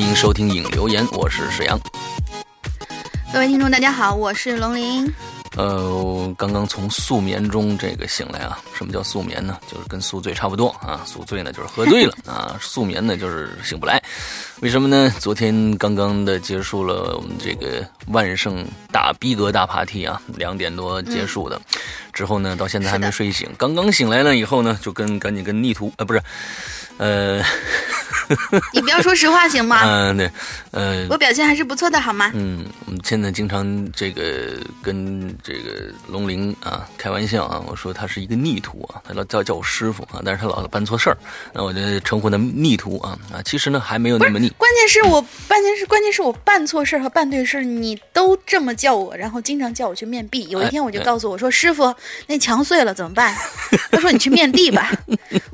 欢迎收听影留言，我是沈阳。各位听众，大家好，我是龙鳞。呃，刚刚从宿眠中这个醒来啊。什么叫宿眠呢？就是跟宿醉差不多啊。宿醉呢就是喝醉了 啊，宿眠呢就是醒不来。为什么呢？昨天刚刚的结束了我们这个万圣大逼格大 party 啊，两点多结束的。之后呢，到现在还没睡醒。刚刚醒来呢以后呢，就跟赶紧跟逆徒啊，不是，呃。你不要说实话行吗？嗯，对，呃，我表现还是不错的，好吗？嗯，现在经常这个跟这个龙鳞啊开玩笑啊，我说他是一个逆徒啊，他老叫叫我师傅啊，但是他老办错事儿，那我就称呼他逆徒啊啊，其实呢还没有那么逆。关键是我关键是关键是我办错事儿和办对事儿，你都这么叫我，然后经常叫我去面壁。有一天我就告诉我说：“师傅，那墙碎了怎么办？”他说：“你去面地吧。”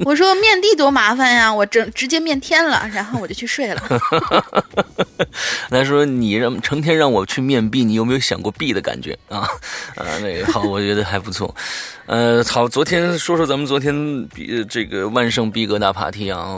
我说：“面地多麻烦呀，我整直接面天。”了，然后我就去睡了。他说：“你让成天让我去面壁，你有没有想过壁的感觉啊？啊，那个好，我觉得还不错。呃，好，昨天说说咱们昨天比这个万圣逼格大 party 啊，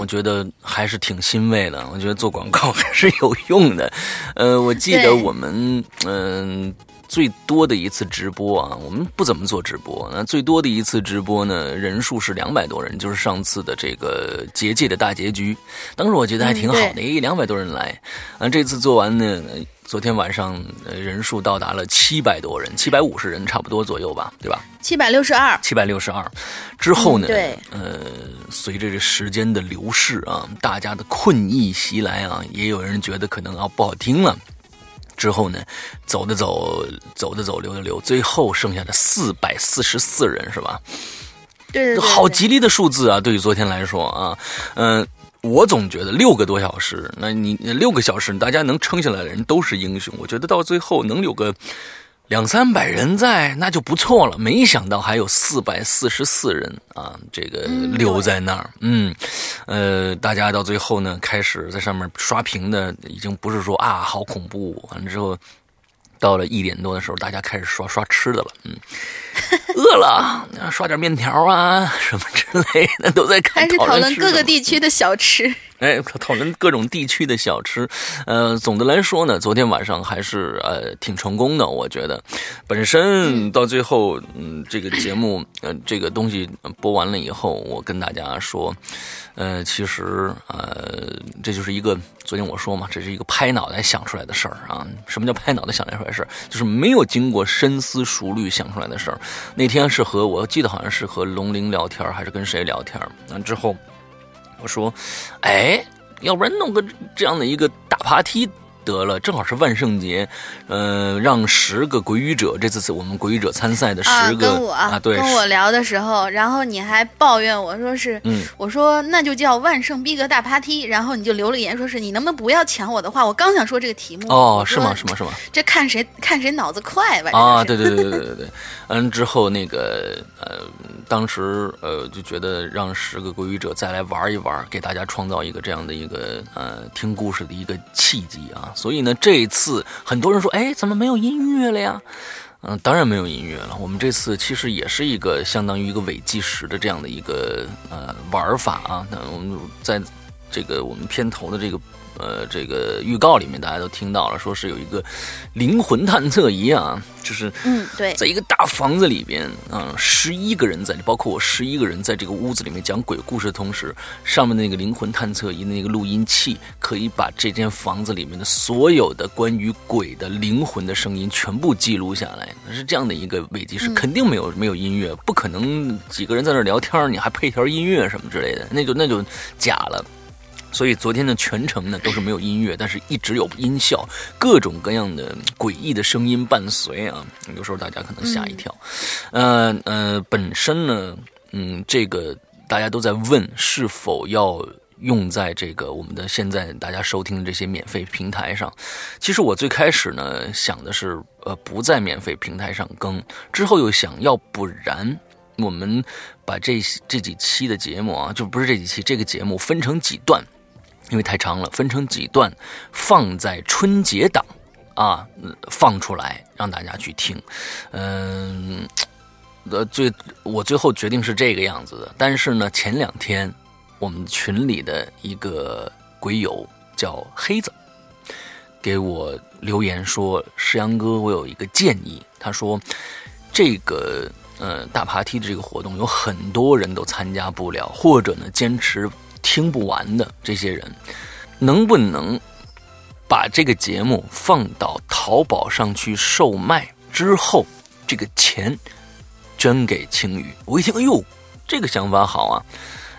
我觉得还是挺欣慰的。我觉得做广告还是有用的。呃，我记得我们嗯。”最多的一次直播啊，我们不怎么做直播。那最多的一次直播呢，人数是两百多人，就是上次的这个结界的大结局。当时我觉得还挺好的，一，两百多人来。啊，这次做完呢，昨天晚上人数到达了七百多人，七百五十人差不多左右吧，对吧？七百六十二，七百六十二。之后呢？对，呃，随着这时间的流逝啊，大家的困意袭来啊，也有人觉得可能啊不好听了。之后呢，走的走，走的走，留的留，最后剩下的四百四十四人是吧？对对，好吉利的数字啊！对于昨天来说啊，嗯，我总觉得六个多小时，那你六个小时，大家能撑下来的人都是英雄。我觉得到最后能有个。两三百人在，那就不错了。没想到还有四百四十四人啊，这个留在那儿。嗯，呃，大家到最后呢，开始在上面刷屏的，已经不是说啊，好恐怖。完了之后。到了一点多的时候，大家开始刷刷吃的了。嗯，饿了，刷点面条啊什么之类的，都在开始讨论各个地区的小吃。哎，讨论各种地区的小吃。呃，总的来说呢，昨天晚上还是呃挺成功的，我觉得。本身到最后，嗯，这个节目，呃，这个东西播完了以后，我跟大家说。呃，其实呃，这就是一个昨天我说嘛，这是一个拍脑袋想出来的事儿啊。什么叫拍脑袋想出来的事儿？就是没有经过深思熟虑想出来的事儿。那天是和我记得好像是和龙鳞聊天，还是跟谁聊天？那之后我说，哎，要不然弄个这样的一个大爬梯。得了，正好是万圣节，呃，让十个鬼语者，这次是我们鬼语者参赛的十个啊，对，跟我聊的时候，然后你还抱怨我说是，嗯，我说那就叫万圣逼格大趴梯，然后你就留了言说是你能不能不要抢我的话，我刚想说这个题目哦，是吗？是吗？是吗？这看谁看谁脑子快吧？啊，对对对对对对对，嗯，之后那个呃，当时呃就觉得让十个鬼语者再来玩一玩，给大家创造一个这样的一个呃听故事的一个契机啊。所以呢，这一次很多人说：“哎，怎么没有音乐了呀？”嗯，当然没有音乐了。我们这次其实也是一个相当于一个伪计时的这样的一个呃玩法啊。那我们在这个我们片头的这个。呃，这个预告里面大家都听到了，说是有一个灵魂探测仪啊，就是嗯，对，在一个大房子里边啊，十一个人在，包括我十一个人在这个屋子里面讲鬼故事的同时，上面那个灵魂探测仪那个录音器可以把这间房子里面的所有的关于鬼的灵魂的声音全部记录下来，是这样的一个危机，是肯定没有没有音乐，不可能几个人在那聊天，你还配条音乐什么之类的，那就那就假了。所以昨天的全程呢都是没有音乐，但是一直有音效，各种各样的诡异的声音伴随啊，有时候大家可能吓一跳。呃呃，本身呢，嗯，这个大家都在问是否要用在这个我们的现在大家收听的这些免费平台上。其实我最开始呢想的是，呃，不在免费平台上更，之后又想要不然我们把这这几期的节目啊，就不是这几期这个节目分成几段。因为太长了，分成几段，放在春节档啊，放出来让大家去听。嗯，呃，最我最后决定是这个样子的。但是呢，前两天我们群里的一个鬼友叫黑子，给我留言说：“石阳哥，我有一个建议。”他说：“这个呃大爬梯的这个活动有很多人都参加不了，或者呢坚持听不完的这些人，能不能把这个节目放到淘宝上去售卖？之后这个钱捐给青鱼？”我一听，哎呦，这个想法好啊！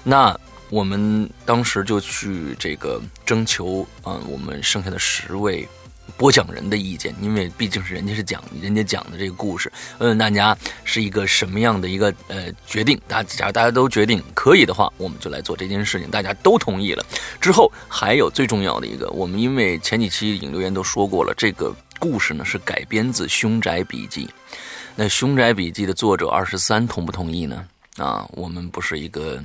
那我们当时就去这个征求啊，我们剩下的十位播讲人的意见，因为毕竟是人家是讲人家讲的这个故事，问问大家是一个什么样的一个呃决定。大假如大家都决定可以的话，我们就来做这件事情。大家都同意了之后，还有最重要的一个，我们因为前几期影留言都说过了，这个故事呢是改编自《凶宅笔记》，那《凶宅笔记》的作者二十三同不同意呢？啊，我们不是一个。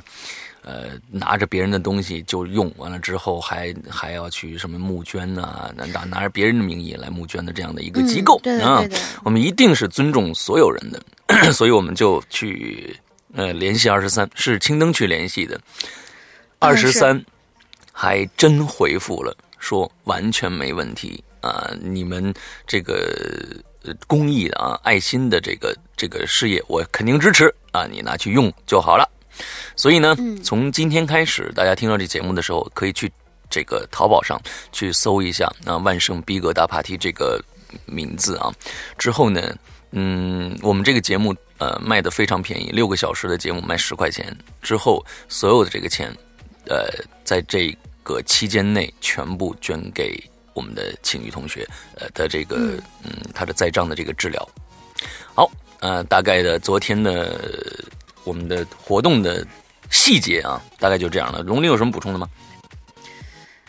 呃，拿着别人的东西就用完了之后，还还要去什么募捐呐？拿拿拿着别人的名义来募捐的这样的一个机构啊，我们一定是尊重所有人的，所以我们就去呃联系二十三，是青灯去联系的，二十三还真回复了，说完全没问题啊，你们这个公益的啊，爱心的这个这个事业，我肯定支持啊，你拿去用就好了。所以呢，从今天开始，大家听到这节目的时候，可以去这个淘宝上去搜一下啊“万圣逼格大 party” 这个名字啊。之后呢，嗯，我们这个节目呃卖的非常便宜，六个小时的节目卖十块钱。之后所有的这个钱，呃，在这个期间内全部捐给我们的庆余同学呃的这个嗯他的在账的这个治疗。好，呃，大概的昨天的。我们的活动的细节啊，大概就这样了。龙鳞有什么补充的吗？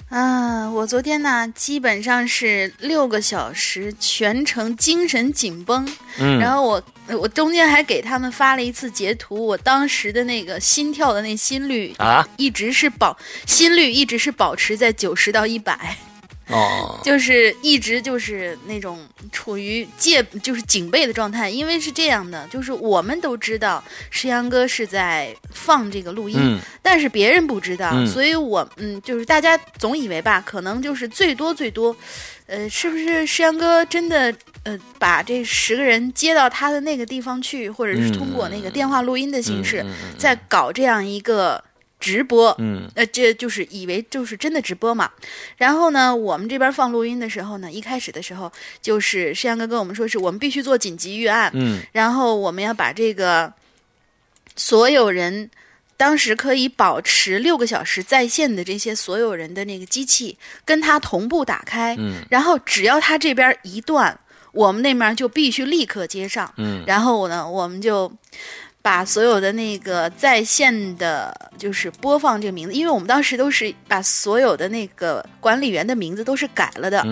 啊，我昨天呢，基本上是六个小时，全程精神紧绷。嗯，然后我我中间还给他们发了一次截图，我当时的那个心跳的那心率啊，一直是保心率一直是保持在九十到一百。哦，就是一直就是那种处于戒就是警备的状态，因为是这样的，就是我们都知道石阳哥是在放这个录音，但是别人不知道，所以我嗯，就是大家总以为吧，可能就是最多最多，呃，是不是石阳哥真的呃把这十个人接到他的那个地方去，或者是通过那个电话录音的形式，在搞这样一个。直播，嗯，呃，这就是以为就是真的直播嘛。然后呢，我们这边放录音的时候呢，一开始的时候就是摄像哥跟我们说，是我们必须做紧急预案，嗯，然后我们要把这个所有人当时可以保持六个小时在线的这些所有人的那个机器跟他同步打开，嗯，然后只要他这边一断，我们那面就必须立刻接上，嗯，然后呢，我们就。把所有的那个在线的，就是播放这个名字，因为我们当时都是把所有的那个管理员的名字都是改了的，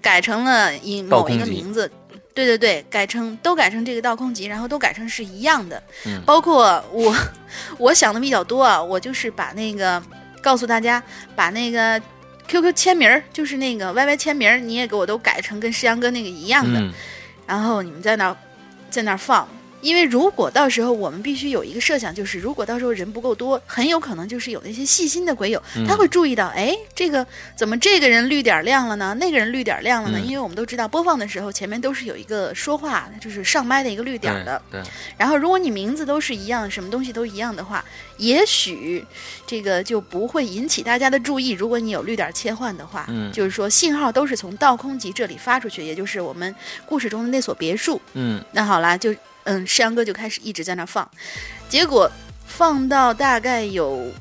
改成了以某一个名字，对对对，改成都改成这个“倒空集”，然后都改成是一样的。包括我，我想的比较多啊，我就是把那个告诉大家，把那个 QQ 签名儿，就是那个 YY 签名儿，你也给我都改成跟诗阳哥那个一样的，然后你们在那，在那放。因为如果到时候我们必须有一个设想，就是如果到时候人不够多，很有可能就是有那些细心的鬼友，他会注意到，哎，这个怎么这个人绿点亮了呢？那个人绿点亮了呢？因为我们都知道播放的时候前面都是有一个说话，就是上麦的一个绿点的。对。然后如果你名字都是一样，什么东西都一样的话，也许这个就不会引起大家的注意。如果你有绿点切换的话，嗯，就是说信号都是从倒空集这里发出去，也就是我们故事中的那所别墅。嗯。那好啦，就。嗯，世阳哥就开始一直在那放，结果放到大概有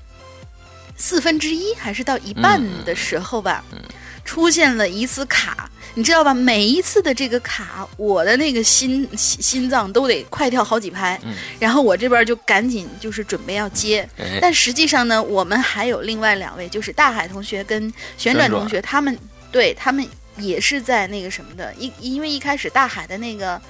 四分之一还是到一半的时候吧，出现了一次卡，你知道吧？每一次的这个卡，我的那个心心脏都得快跳好几拍，然后我这边就赶紧就是准备要接，但实际上呢，我们还有另外两位，就是大海同学跟旋转同学，他们对他们也是在那个什么的，因因为一开始大海的那个。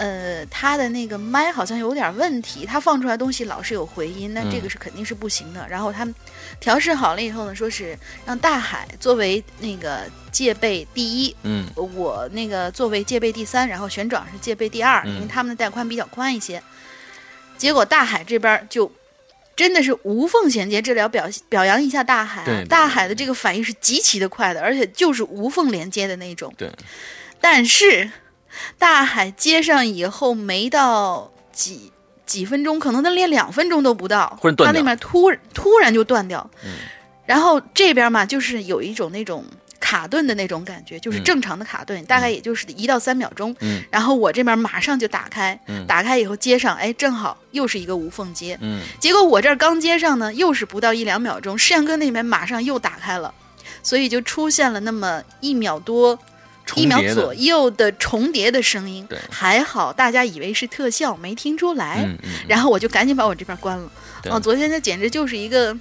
呃，他的那个麦好像有点问题，他放出来东西老是有回音，那这个是肯定是不行的。然后他们调试好了以后呢，说是让大海作为那个戒备第一，嗯，我那个作为戒备第三，然后旋转是戒备第二，因为他们的带宽比较宽一些。结果大海这边就真的是无缝衔接这里要，表表扬一下大海、啊，对对对大海的这个反应是极其的快的，而且就是无缝连接的那种。对，但是大海接上以后没到几几分钟，可能他连两分钟都不到，忽然断掉他那边突突然就断掉，嗯然后这边嘛就是有一种那种。卡顿的那种感觉，就是嗯正常的卡顿，大概也就是一到三秒钟。嗯然后我这边马上就打开，嗯打开以后接上，哎，正好又是一个无缝接。嗯结果我这儿刚接上呢，又是不到一两秒钟，世阳哥那边马上又打开了，所以就出现了那么一秒多、重一秒左右的重叠的声音对。还好大家以为是特效，没听出来。嗯嗯，然后我就赶紧把我这边关了。对哦，昨天那简直就是一个。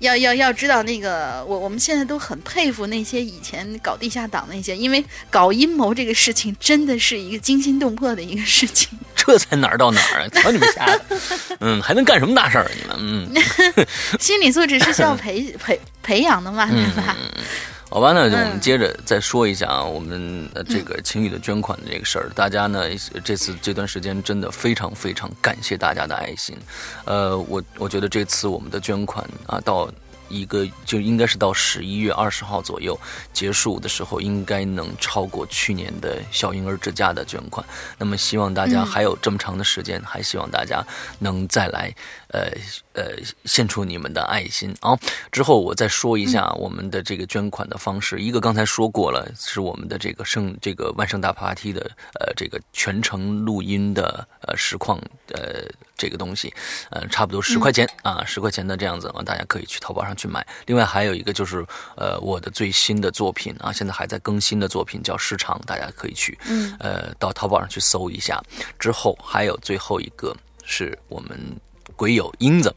要要要知道那个，我我们现在都很佩服那些以前搞地下党那些，因为搞阴谋这个事情真的是一个惊心动魄的一个事情。这才哪儿到哪儿啊？瞧你们瞎的，嗯，还能干什么大事儿？你们，嗯。心理素质是需要培培培养的嘛，对吧？好吧，那就我们嗯接着再说一下啊，我们呃这个晴雨的捐款的这个事儿。大家呢这次这段时间真的非常非常感谢大家的爱心，呃，我我觉得这次我们的捐款啊到。一个就应该是到十一月二十号左右结束的时候，应该能超过去年的小婴儿之家的捐款。那么希望大家嗯还有这么长的时间，还希望大家能再来，呃呃，献出你们的爱心啊。之后我再说一下我们的这个捐款的方式。一个刚才说过了，是我们的这个圣这个万圣大 party 的呃这个全程录音的呃实况呃这个东西，呃差不多十块钱、啊，十块钱的这样子啊，大家可以去淘宝上去买。另外还有一个就是呃我的最新的作品啊，现在还在更新的作品叫《时长》，大家可以去嗯呃到淘宝上去搜一下。之后还有最后一个是我们鬼友英子。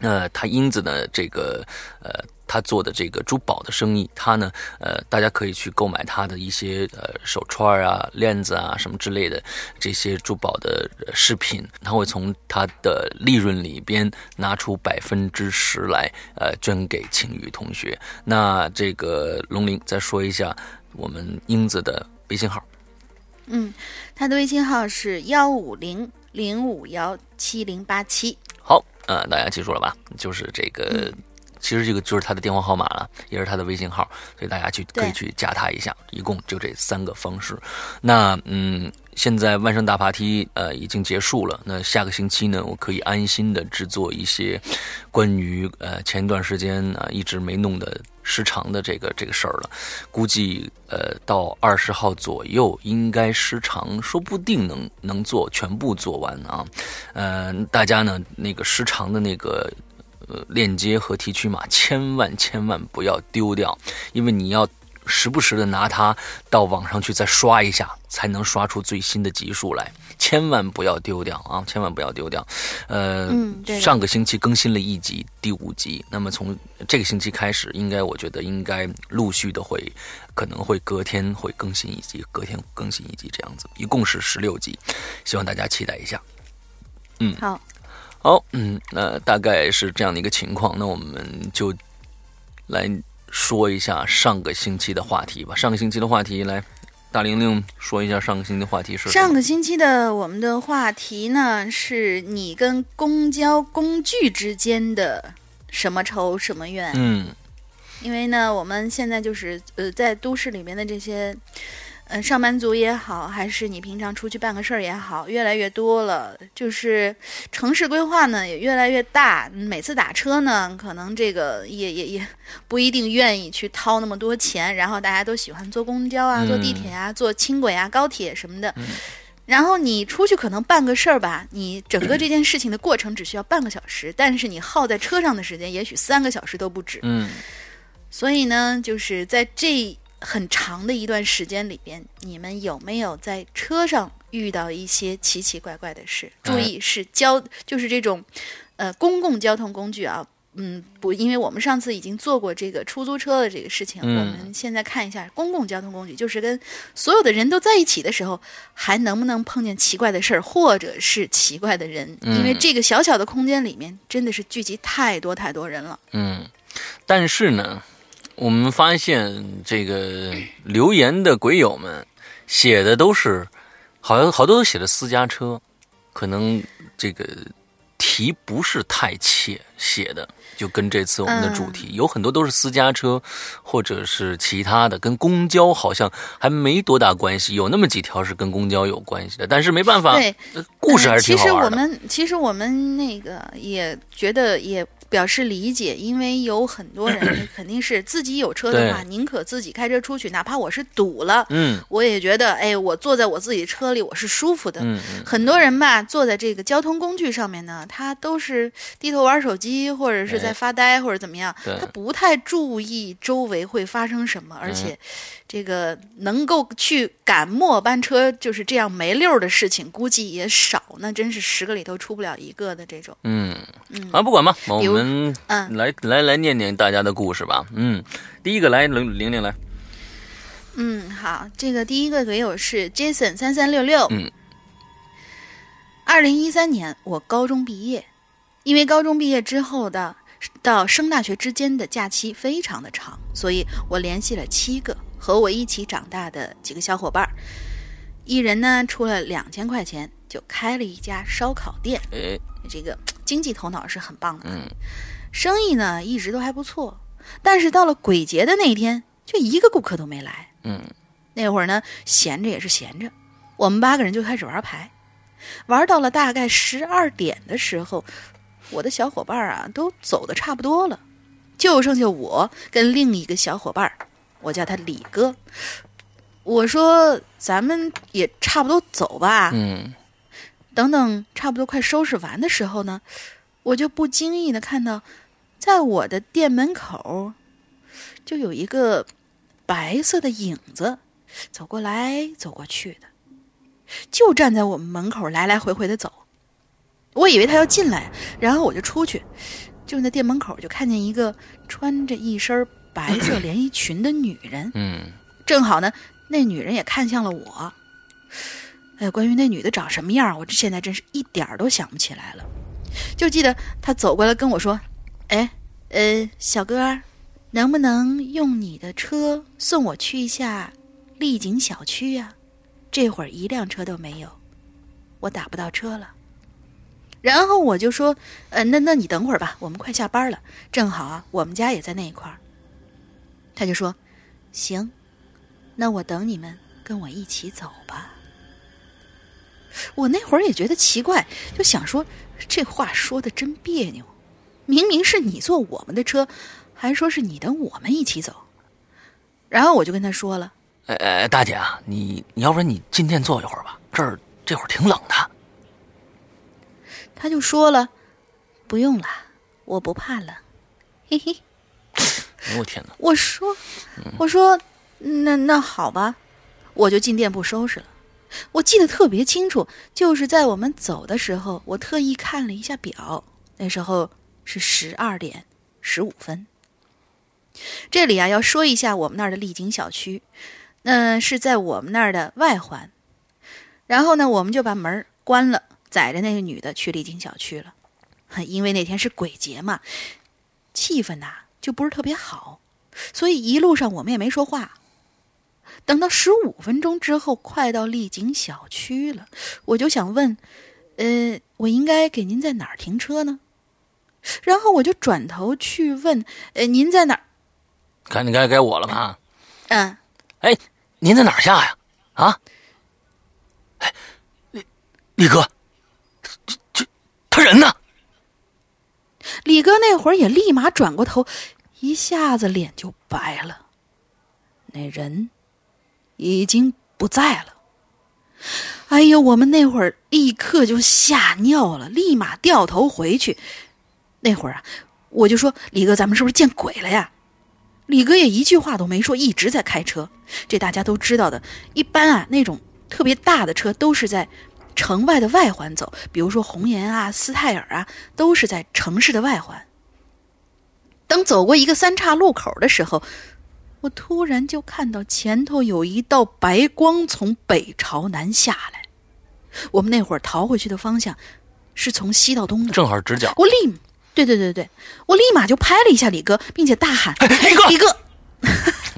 呃，他英子呢，这个呃，他做的这个珠宝的生意，他呢，呃，大家可以去购买他的一些呃手串啊、链子啊什么之类的这些珠宝的饰品，他会从他的利润里边拿出百分之十来，呃，捐给晴雨同学。那这个龙鳞再说一下我们英子的微信号。嗯，他的微信号是幺五零零五幺七零八七。好，呃，大家记住了吧？就是这个，其实这个就是他的电话号码了，也是他的微信号，所以大家去可以去加他一下。一共就这三个方式。那嗯，现在万圣大爬梯呃已经结束了，那下个星期呢，我可以安心的制作一些关于呃前一段时间啊、一直没弄的时长的这个这个事儿了。估计呃到二十号左右应该时长，说不定能能做全部做完啊。呃，大家呢那个时长的那个呃链接和提取码，千万千万不要丢掉，因为你要时不时的拿它到网上去再刷一下，才能刷出最新的集数来，千万不要丢掉啊！千万不要丢掉。呃，嗯上个星期更新了一集，第五集，那么从这个星期开始，应该我觉得应该陆续的会，可能会隔天会更新一集，隔天更新一集这样子，一共是十六集，希望大家期待一下。嗯好，好，嗯，那大概是这样的一个情况，那我们就来说一下上个星期的话题吧。上个星期的话题，来，大玲玲说一下上个星期的话题是上个星期的我们的话题呢，是你跟公交工具之间的什么仇什么怨？嗯因为呢，我们现在就是呃，在都市里面的这些，嗯、上班族也好，还是你平常出去办个事儿也好，越来越多了。就是城市规划呢也越来越大，嗯每次打车呢，可能这个也也也不一定愿意去掏那么多钱，然后大家都喜欢坐公交啊、坐地铁啊、坐轻轨啊、高铁什么的。然后你出去可能办个事儿吧，你整个这件事情的过程只需要半个小时，但是你耗在车上的时间也许三个小时都不止。嗯所以呢，就是在这很长的一段时间里边，你们有没有在车上遇到一些奇奇怪怪的事？注意是交，就是这种，呃，公共交通工具啊。嗯，不，因为我们上次已经做过这个出租车的这个事情，嗯我们现在看一下公共交通工具，就是跟所有的人都在一起的时候，还能不能碰见奇怪的事儿，或者是奇怪的人？因为嗯这个小小的空间里面，真的是聚集太多太多人了。嗯，但是呢，我们发现这个留言的鬼友们写的都是，好像好多都写的私家车，可能这个题不是太切。写的，就跟这次我们的主题有很多都是私家车，或者是其他的，跟公交好像还没多大关系。有那么几条是跟公交有关系的，但是没办法，对，故事还是挺好玩的。其实我们其实我们那个也觉得也。表示理解，因为有很多人 肯定是自己有车的话，宁可自己开车出去，哪怕我是堵了，嗯，我也觉得，哎，我坐在我自己的车里，我是舒服的。嗯很多人吧，坐在这个交通工具上面呢，他都是低头玩手机，或者是在发呆，或者怎么样，他不太注意周围会发生什么，而且。这个能够去赶末班车就是这样没溜的事情，估计也少，那真是十个里头出不了一个的这种。嗯嗯，啊，不管吧，我们嗯来来来念念大家的故事吧。嗯，第一个来玲玲玲来。嗯，好，这个第一个鬼友是 Jason 三三六六。嗯，二零一三年我高中毕业，因为高中毕业之后的到升大学之间的假期非常的长，所以我联系了七个。和我一起长大的几个小伙伴，一人呢出了两千块钱，就开了一家烧烤店。哎，这个经济头脑是很棒的。嗯，生意呢一直都还不错，但是到了鬼节的那天，就一个顾客都没来。嗯，那会儿呢闲着也是闲着，我们八个人就开始玩牌，玩到了大概十二点的时候，我的小伙伴啊都走的差不多了，就剩下我跟另一个小伙伴。我叫他李哥，我说咱们也差不多走吧。嗯，等等，差不多快收拾完的时候呢，我就不经意的看到，在我的店门口，就有一个白色的影子走过来走过去的，就站在我们门口来来回回的走。我以为他要进来，然后我就出去，就在店门口就看见一个穿着一身。白色连衣裙的女人，嗯，正好呢，那女人也看向了我。哎呀，关于那女的长什么样，我这现在真是一点儿都想不起来了。就记得她走过来跟我说：“哎，呃，小哥，能不能用你的车送我去一下丽景小区呀？这会儿一辆车都没有，我打不到车了。”然后我就说：“呃，那那你等会儿吧，我们快下班了，正好啊，我们家也在那一块儿。”他就说：“行，那我等你们跟我一起走吧。”我那会儿也觉得奇怪，就想说这话说的真别扭，明明是你坐我们的车，还说是你等我们一起走。然后我就跟他说了：“哎哎，大姐啊，你你要不然你进店坐一会儿吧，这儿这会儿挺冷的。”他就说了：“不用了，我不怕冷，嘿嘿。”我天哪！我说，我说，那那好吧，我就进店铺收拾了。我记得特别清楚，就是在我们走的时候，我特意看了一下表，那时候是十二点十五分。这里啊，要说一下我们那儿的丽景小区，那是在我们那儿的外环。然后呢，我们就把门关了，载着那个女的去丽景小区了。因为那天是鬼节嘛，气氛呐。就不是特别好，所以一路上我们也没说话。等到十五分钟之后，快到丽景小区了，我就想问：“呃，我应该给您在哪儿停车呢？”然后我就转头去问：“呃，您在哪儿？”赶紧该该我了吧？嗯。哎，您在哪儿下呀？啊？哎，李李哥，人呢？李哥那会儿也立马转过头。一下子脸就白了，那人已经不在了。哎呀，我们那会儿立刻就吓尿了，立马掉头回去。那会儿啊，我就说：“李哥，咱们是不是见鬼了呀？”李哥也一句话都没说，一直在开车。这大家都知道的，一般啊，那种特别大的车都是在城外的外环走，比如说红岩啊、斯泰尔啊，都是在城市的外环。当走过一个三岔路口的时候，我突然就看到前头有一道白光从北朝南下来。我们那会儿逃回去的方向是从西到东的，正好直角。我立，对对对对，我立马就拍了一下李哥，并且大喊：“李哥，李哥！”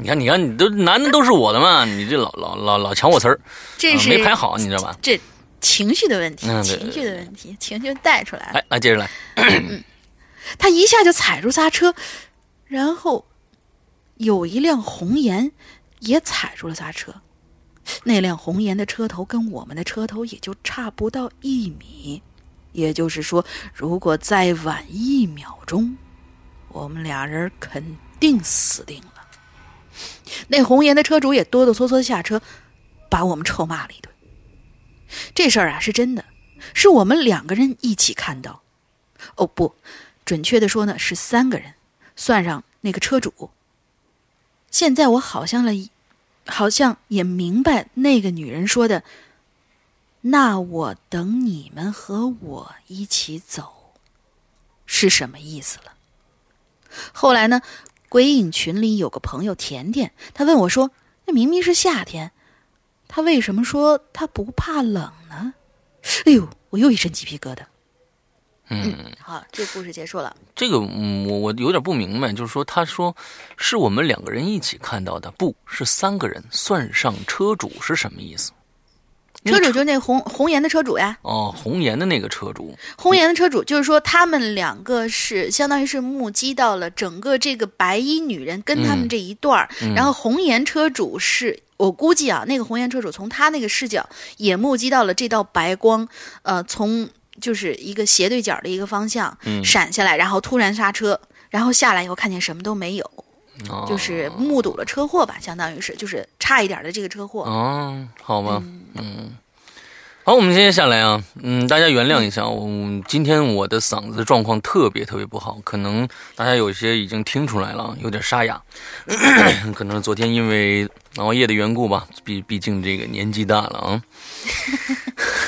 你看，你看，你都男的都是我的嘛，你这老老老老抢我词儿，这是没排好，你知道吧？这情绪的问题，情绪的问题，情绪带出来了。来来接着来，他一下就踩住刹车，然后有一辆红颜也踩住了刹车。那辆红颜的车头跟我们的车头也就差不到一米，也就是说，如果再晚一秒钟，我们俩人肯定死定了。那红颜的车主也哆哆嗦嗦下车，把我们臭骂了一顿。这事儿啊是真的，是我们两个人一起看到。哦不，准确的说呢是三个人，算上那个车主。现在我好像了，好像也明白那个女人说的。那我等你们和我一起走，是什么意思了？后来呢，鬼影群里有个朋友甜甜，她问我说：“那明明是夏天，他为什么说他不怕冷呢？”哎呦，我又一身鸡皮疙瘩。嗯，好，这故事结束了。这个嗯，我我有点不明白，就是说他说是我们两个人一起看到的，不是三个人，算上车主是什么意思？车主就是那红红颜的车主呀，哦，红颜的那个车主，红颜的车主就是说他们两个是相当于是目击到了整个这个白衣女人跟他们这一段儿，嗯。然后红颜车主是我估计啊，那个红颜车主从他那个视角也目击到了这道白光，呃，从就是一个斜对角的一个方向、嗯闪下来，然后突然刹车，然后下来以后看见什么都没有，哦、就是目睹了车祸吧，相当于是就是差一点的这个车祸。哦，好吧，嗯，好，我们接下来啊，嗯，大家原谅一下，我今天我的嗓子状况特别特别不好，可能大家有些已经听出来了，有点沙哑，可能昨天因为熬夜的缘故吧，毕毕竟这个年纪大了啊。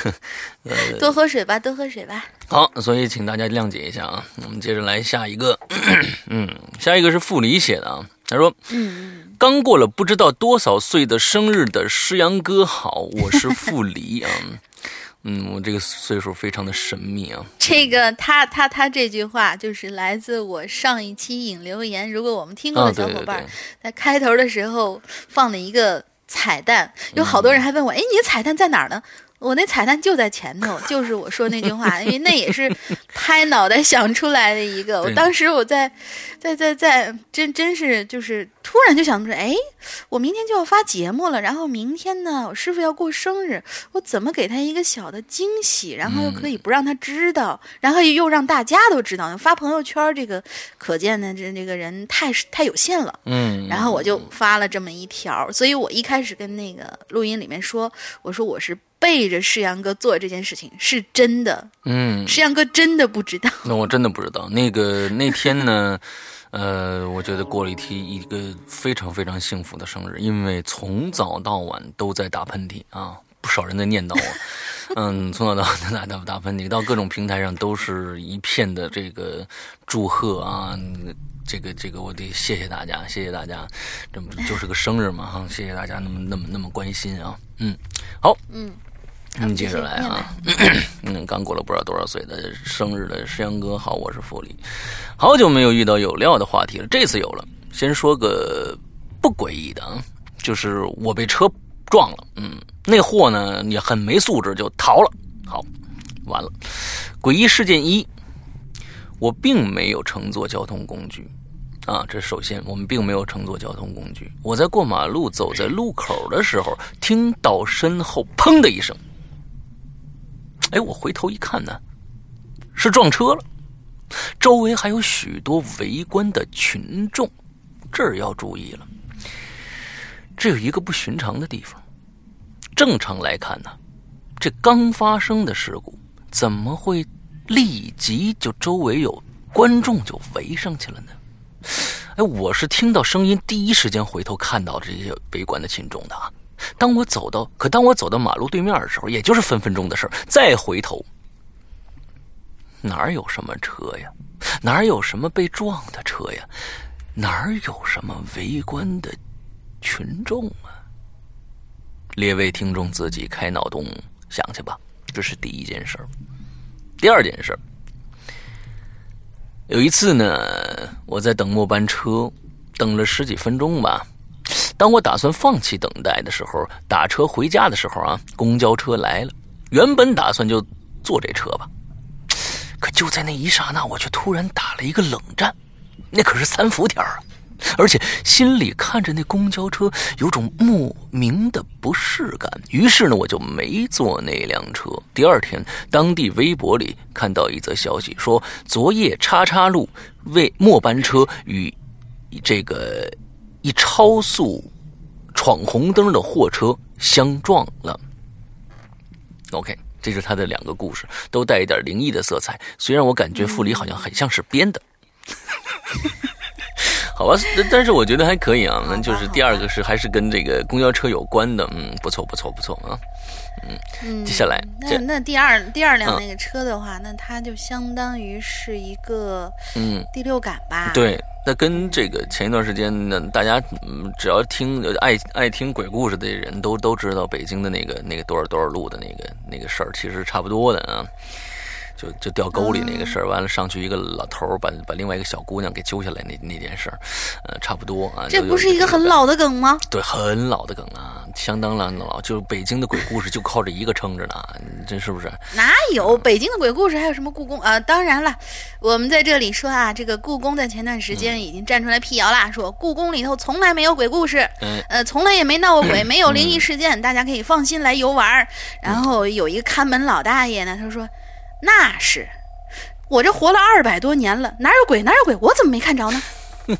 多喝水吧，多喝水吧。好，所以请大家谅解一下啊。我们接着来下一个，嗯，下一个是傅离写的啊。他说，嗯，刚过了不知道多少岁的生日的诗阳哥好，我是傅离啊。嗯，我这个岁数非常的神秘啊。这个他他他这句话就是来自我上一期引留言，如果我们听过啊，的小伙伴，对，在开头的时候放了一个彩蛋，有好多人还问我，哎，你的彩蛋在哪儿呢？我那彩蛋就在前头，就是我说那句话，因为那也是拍脑袋想出来的一个。我当时我在在在在真真是就是突然就想出，哎，我明天就要发节目了，然后明天呢，我师傅要过生日，我怎么给他一个小的惊喜，然后又可以不让他知道，然后又让大家都知道，发朋友圈这个可见的这这个人太太有限了。嗯，然后我就发了这么一条，所以我一开始跟那个录音里面说，我说我是背着世阳哥做这件事情，是真的，嗯，世阳哥真的不知道。那我真的不知道。那个那天呢，呃，我觉得过了一天一个非常非常幸福的生日，因为从早到晚都在打喷嚏啊，不少人在念叨我。嗯，从早到晚都在打打喷嚏，到各种平台上都是一片的这个祝贺啊。这个这个，我得谢谢大家，谢谢大家，这不就是个生日嘛哈，谢谢大家那么那么那么关心啊，嗯，好，嗯，嗯，接着来啊，嗯，刚过了不知道多少岁的生日的石阳哥好，我是傅里，好久没有遇到有料的话题了，这次有了。先说个不诡异的啊，就是我被车撞了，嗯，那货呢也很没素质，就逃了。好，完了。诡异事件一，我并没有乘坐交通工具。啊，这首先我们并没有乘坐交通工具。我在过马路走在路口的时候，听到身后“砰”的一声。哎，我回头一看呢，是撞车了。周围还有许多围观的群众，这儿要注意了。这有一个不寻常的地方。正常来看呢，这刚发生的事故，怎么会立即就周围有观众就围上去了呢？哎，我是听到声音第一时间回头看到这些围观的群众的啊。当我走到，可当我走到马路对面的时候，也就是分分钟的事儿，再回头，哪有什么车呀？哪有什么被撞的车呀？哪有什么围观的群众啊？列位听众自己开脑洞想去吧。这是第一件事儿。第二件事儿。有一次呢，我在等末班车，等了十几分钟吧。当我打算放弃等待的时候，打车回家的时候啊，公交车来了。原本打算就坐这车吧，可就在那一刹那，我却突然打了一个冷战。那可是三伏天啊，而且心里看着那公交车有种莫名的不适感。于是呢，我就没坐那辆车。第二天，当地微博里看到一则消息，说昨夜叉叉路为末班车与这个一超速闯红灯的货车相撞了。OK，这是他的两个故事，都带一点灵异的色彩。虽然我感觉傅里好像很像是编的。好吧，但是我觉得还可以啊。那就是第二个是还是跟这个公交车有关的，嗯，不错不错不错啊。嗯，接下来那那第二第二辆那个车的话，那它就相当于是一个嗯第六感吧。对，那跟这个前一段时间呢，大家嗯只要听爱爱听鬼故事的人都都知道北京的那个那个多少多少路的那个那个事儿，其实差不多的啊。就就掉沟里那个事儿，完了上去一个老头儿把把另外一个小姑娘给揪下来那那件事儿，呃，差不多啊。这不是一个很老的梗吗？对，很老的梗啊，相当老老，就是北京的鬼故事就靠这一个撑着呢，这是不是？哪有北京的鬼故事？还有什么故宫啊？当然了，我们在这里说啊，这个故宫在前段时间已经站出来辟谣啦，说故宫里头从来没有鬼故事，嗯，呃，从来也没闹过鬼，没有灵异事件，大家可以放心来游玩。然后有一个看门老大爷呢，他说。那是，我这活了二百多年了，哪有鬼哪有鬼，我怎么没看着呢？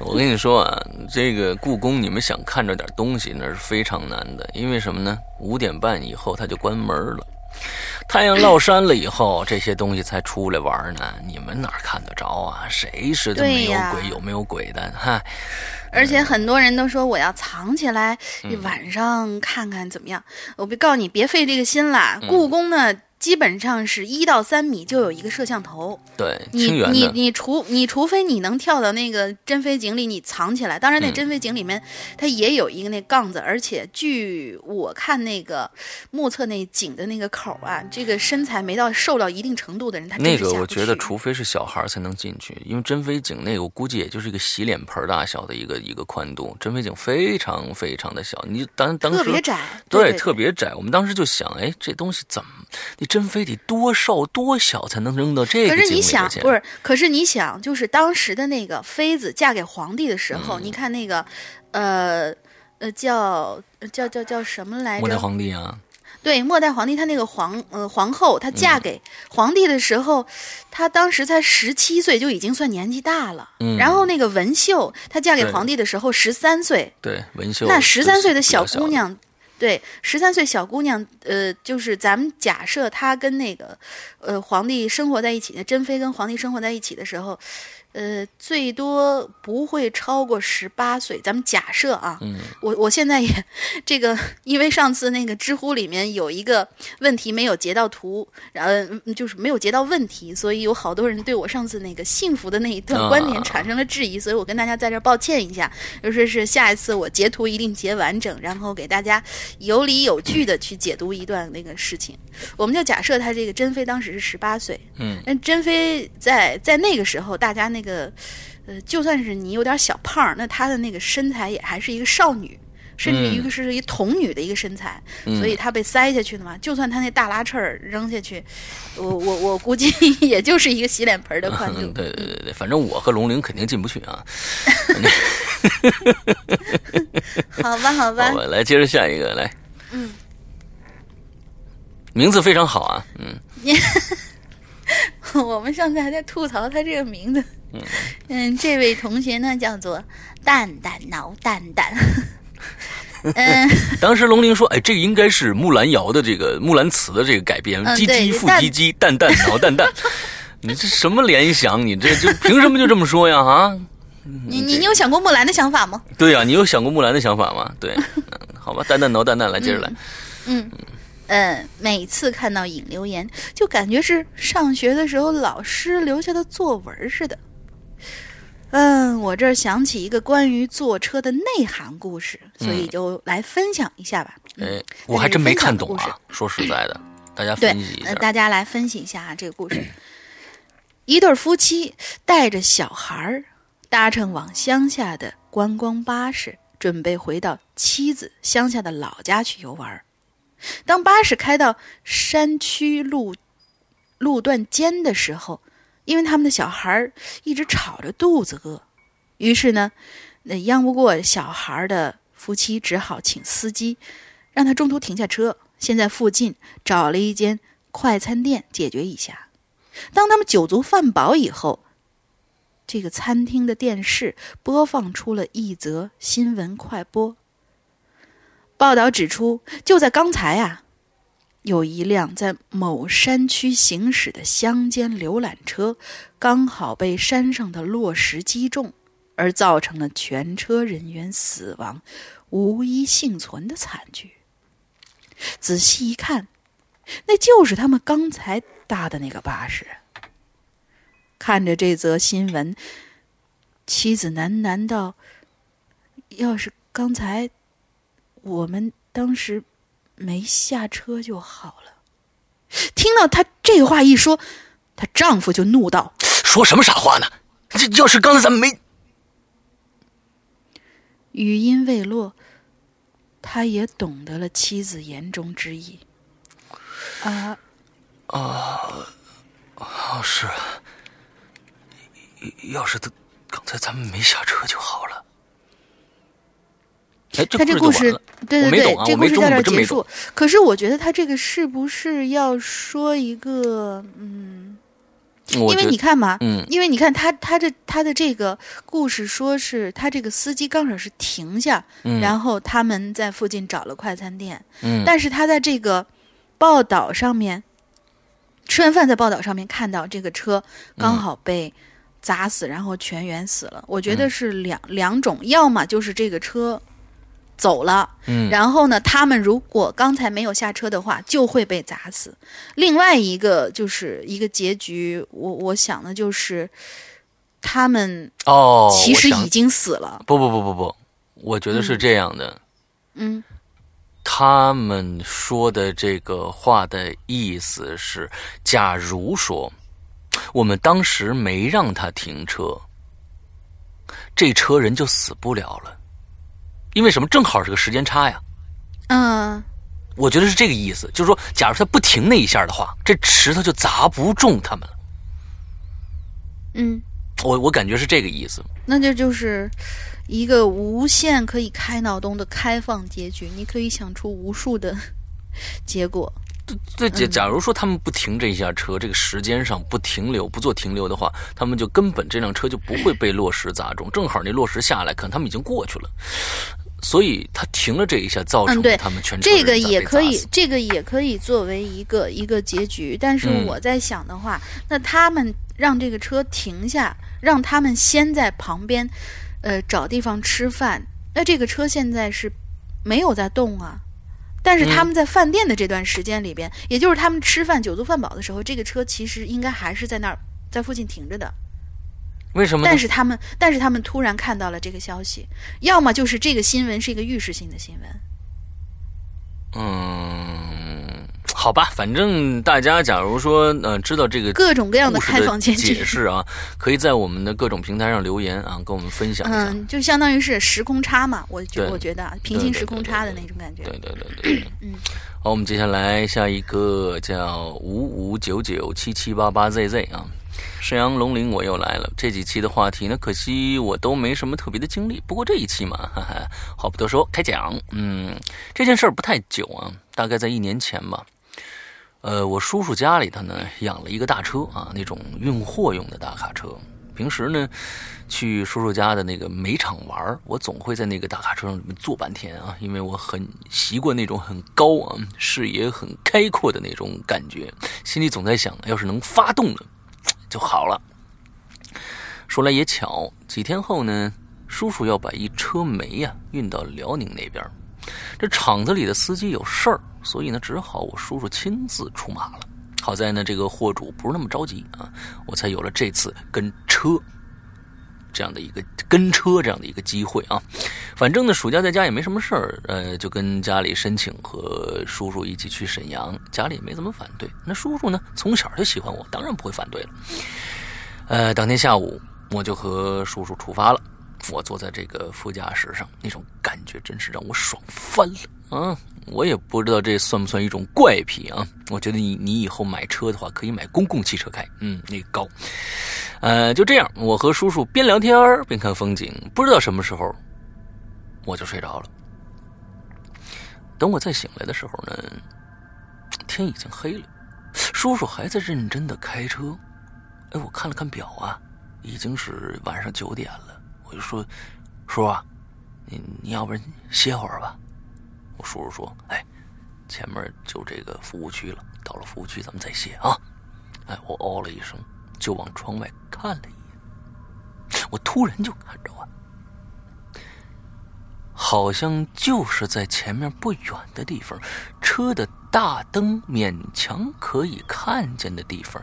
我跟你说啊，这个故宫你们想看着点东西那是非常难的，因为什么呢？五点半以后它就关门了，太阳落山了以后，这些东西才出来玩呢。你们哪看得着啊？谁是都没有鬼有没有鬼的哈？而且很多人都说我要藏起来，晚上看看怎么样？我别告诉你，别费这个心了。故宫呢？基本上是一到三米就有一个摄像头，对，你你你除你除非你能跳到那个珍妃井里，你藏起来。当然，那珍妃井里面它也有一个那杠子，而且据我看那个目测那井的那个口啊，这个身材没到瘦到一定程度的人，他那个我觉得除非是小孩才能进去，因为珍妃井那个我估计也就是一个洗脸盆大小的一个一个宽度，珍妃井非常非常的小，你当当时特别窄，对，特别窄。我们当时就想，哎，这东西怎么你？珍妃得多瘦多小才能扔到这个？可是你想，不是？可是你想，就是当时的那个妃子嫁给皇帝的时候，你看那个，呃呃，叫叫叫叫什么来着？末代皇帝啊。对，末代皇帝，他那个皇呃皇后，她嫁给皇帝的时候，她当时才十七岁，就已经算年纪大了。嗯。然后那个文秀，她嫁给皇帝的时候十三岁。对，文秀。那十三岁的小姑娘。对，十三岁小姑娘，呃，就是咱们假设她跟那个，呃，皇帝生活在一起，那珍妃跟皇帝生活在一起的时候。呃，最多不会超过十八岁。咱们假设啊，嗯，我我现在也这个，因为上次那个知乎里面有一个问题没有截到图，然后就是没有截到问题，所以有好多人对我上次那个幸福的那一段观点产生了质疑，所以我跟大家在这抱歉一下，就说是下一次我截图一定截完整，然后给大家有理有据的去解读一段那个事情。我们就假设他这个珍妃当时是十八岁，嗯，那珍妃在在那个时候，大家那。那个，呃，就算是你有点小胖，那她的那个身材也还是一个少女，甚至一个是一童女的一个身材，所以她被塞下去的嘛。就算她那大拉翅扔下去，我我我估计也就是一个洗脸盆的宽度。对对对对，反正我和龙玲肯定进不去啊。好吧，好吧，我来接着下一个来。嗯，名字非常好啊，嗯。我们上次还在吐槽他这个名字。嗯，这位同学呢叫做蛋蛋挠蛋蛋。嗯，当时龙玲说：“哎，这个应该是木兰谣的这个木兰辞的这个改编，唧唧复唧唧，蛋蛋挠蛋蛋。你这什么联想？你这就凭什么就这么说呀？啊？你你你有想过木兰的想法吗？对呀，你有想过木兰的想法吗？对，好吧，蛋蛋挠蛋蛋，来接着来。嗯。”嗯，每次看到引留言，就感觉是上学的时候老师留下的作文似的。嗯，我这儿想起一个关于坐车的内涵故事，所以就来分享一下吧。哎，我还真没看懂啊。说实在的，大家分析一下。大家来分析一下啊，这个故事。一对夫妻带着小孩儿，搭乘往乡下的观光巴士，准备回到妻子乡下的老家去游玩。当巴士开到山区路路段间的时候，因为他们的小孩一直吵着肚子饿，于是呢，那央不过小孩的夫妻只好请司机让他中途停下车，先在附近找了一间快餐店解决一下。当他们酒足饭饱以后，这个餐厅的电视播放出了一则新闻快播。报道指出，就在刚才啊，有一辆在某山区行驶的乡间游览车，刚好被山上的落石击中，而造成了全车人员死亡、无一幸存的惨剧。仔细一看，那就是他们刚才搭的那个巴士。看着这则新闻，妻子喃喃道：“要是刚才……”我们当时没下车就好了。听到她这话一说，她丈夫就怒道：“说什么傻话呢？这要是刚才咱们没……”语音未落，他也懂得了妻子言中之意。啊啊啊！是啊，要是他刚才咱们没下车就好了。哎，他这故事，对对对，这故事在这结束。可是我觉得他这个是不是要说一个，嗯，因为你看嘛，嗯，因为你看他他这他的这个故事，说是他这个司机刚好是停下，然后他们在附近找了快餐店，嗯，但是他在这个报道上面吃完饭，在报道上面看到这个车刚好被砸死，然后全员死了。我觉得是两两种，要么就是这个车。走了，嗯，然后呢？他们如果刚才没有下车的话，就会被砸死。另外一个就是一个结局，我我想的就是他们哦，其实已经死了。不不不不不，我觉得是这样的。嗯，他们说的这个话的意思是：假如说我们当时没让他停车，这车人就死不了了。因为什么？正好是个时间差呀。嗯，我觉得是这个意思，就是说，假如他不停那一下的话，这石头就砸不中他们了。嗯，我我感觉是这个意思。那这就是一个无限可以开脑洞的开放结局，你可以想出无数的结果。对，假假如说他们不停这一下车，这个时间上不停留、不做停留的话，他们就根本这辆车就不会被落石砸中。正好那落石下来，可能他们已经过去了。所以他停了这一下，造成他们全这个也可以，这个也可以作为一个一个结局。但是我在想的话，那他们让这个车停下，让他们先在旁边，呃，找地方吃饭。那这个车现在是没有在动啊，但是他们在饭店的这段时间里边，也就是他们吃饭酒足饭饱的时候，这个车其实应该还是在那儿，在附近停着的。为什么？但是他们，但是他们突然看到了这个消息，要么就是这个新闻是一个预示性的新闻。嗯，好吧，反正大家假如说呃知道这个各种各样的开放解释啊，可以在我们的各种平台上留言啊，跟我们分享一下。嗯，就相当于是时空差嘛，我觉我觉得平行时空差的那种感觉。对对对对。嗯，好，我们接下来下一个叫五五九九七七八八 zz 啊。沈阳龙鳞，我又来了。这几期的话题呢，可惜我都没什么特别的经历。不过这一期嘛，哈哈，话不多说，开讲。嗯，这件事儿不太久啊，大概在一年前吧。呃，我叔叔家里头呢养了一个大车啊，那种运货用的大卡车。平时呢，去叔叔家的那个煤场玩，我总会在那个大卡车上里面坐半天啊，因为我很习惯那种很高啊、视野很开阔的那种感觉，心里总在想，要是能发动了。就好了。说来也巧，几天后呢，叔叔要把一车煤呀运到辽宁那边。这厂子里的司机有事儿，所以呢，只好我叔叔亲自出马了。好在呢，这个货主不是那么着急啊，我才有了这次跟车这样的一个跟车这样的一个机会啊。反正呢，暑假在家也没什么事儿，呃，就跟家里申请和叔叔一起去沈阳，家里也没怎么反对。那叔叔呢，从小就喜欢我，当然不会反对了。呃，当天下午我就和叔叔出发了。我坐在这个副驾驶上，那种感觉真是让我爽翻了啊，我也不知道这算不算一种怪癖啊。我觉得你你以后买车的话，可以买公共汽车开，嗯，那高。呃，就这样，我和叔叔边聊天边看风景，不知道什么时候我就睡着了。等我再醒来的时候呢，天已经黑了，叔叔还在认真的开车。哎，我看了看表啊，已经是晚上九点了。我就说：“叔啊，你你要不然歇会儿吧。”我叔叔说：“哎，前面就这个服务区了，到了服务区咱们再歇啊。”哎，我哦了一声，就往窗外看了一眼。我突然就看着啊。好像就是在前面不远的地方，车的大灯勉强可以看见的地方，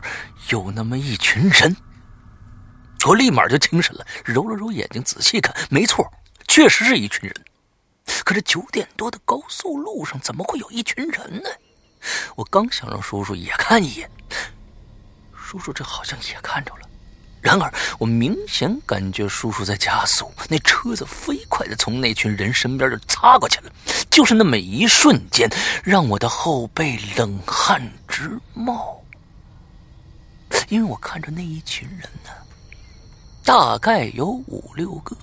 有那么一群人。我立马就精神了，揉了揉眼睛，仔细看，没错，确实是一群人。可这九点多的高速路上，怎么会有一群人呢？我刚想让叔叔也看一眼，叔叔这好像也看着了。然而，我明显感觉叔叔在加速，那车子飞快的从那群人身边就擦过去了。就是那么一瞬间，让我的后背冷汗直冒。因为我看着那一群人呢，大概有五六个。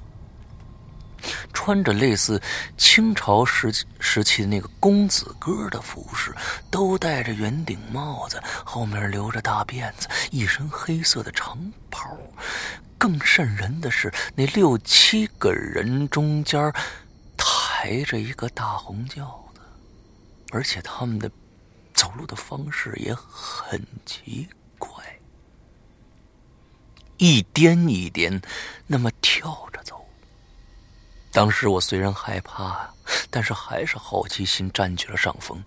穿着类似清朝时时期的那个公子哥的服饰，都戴着圆顶帽子，后面留着大辫子，一身黑色的长袍。更瘆人的是，那六七个人中间抬着一个大红轿子，而且他们的走路的方式也很奇怪，一颠一颠，那么跳着。当时我虽然害怕，但是还是好奇心占据了上风。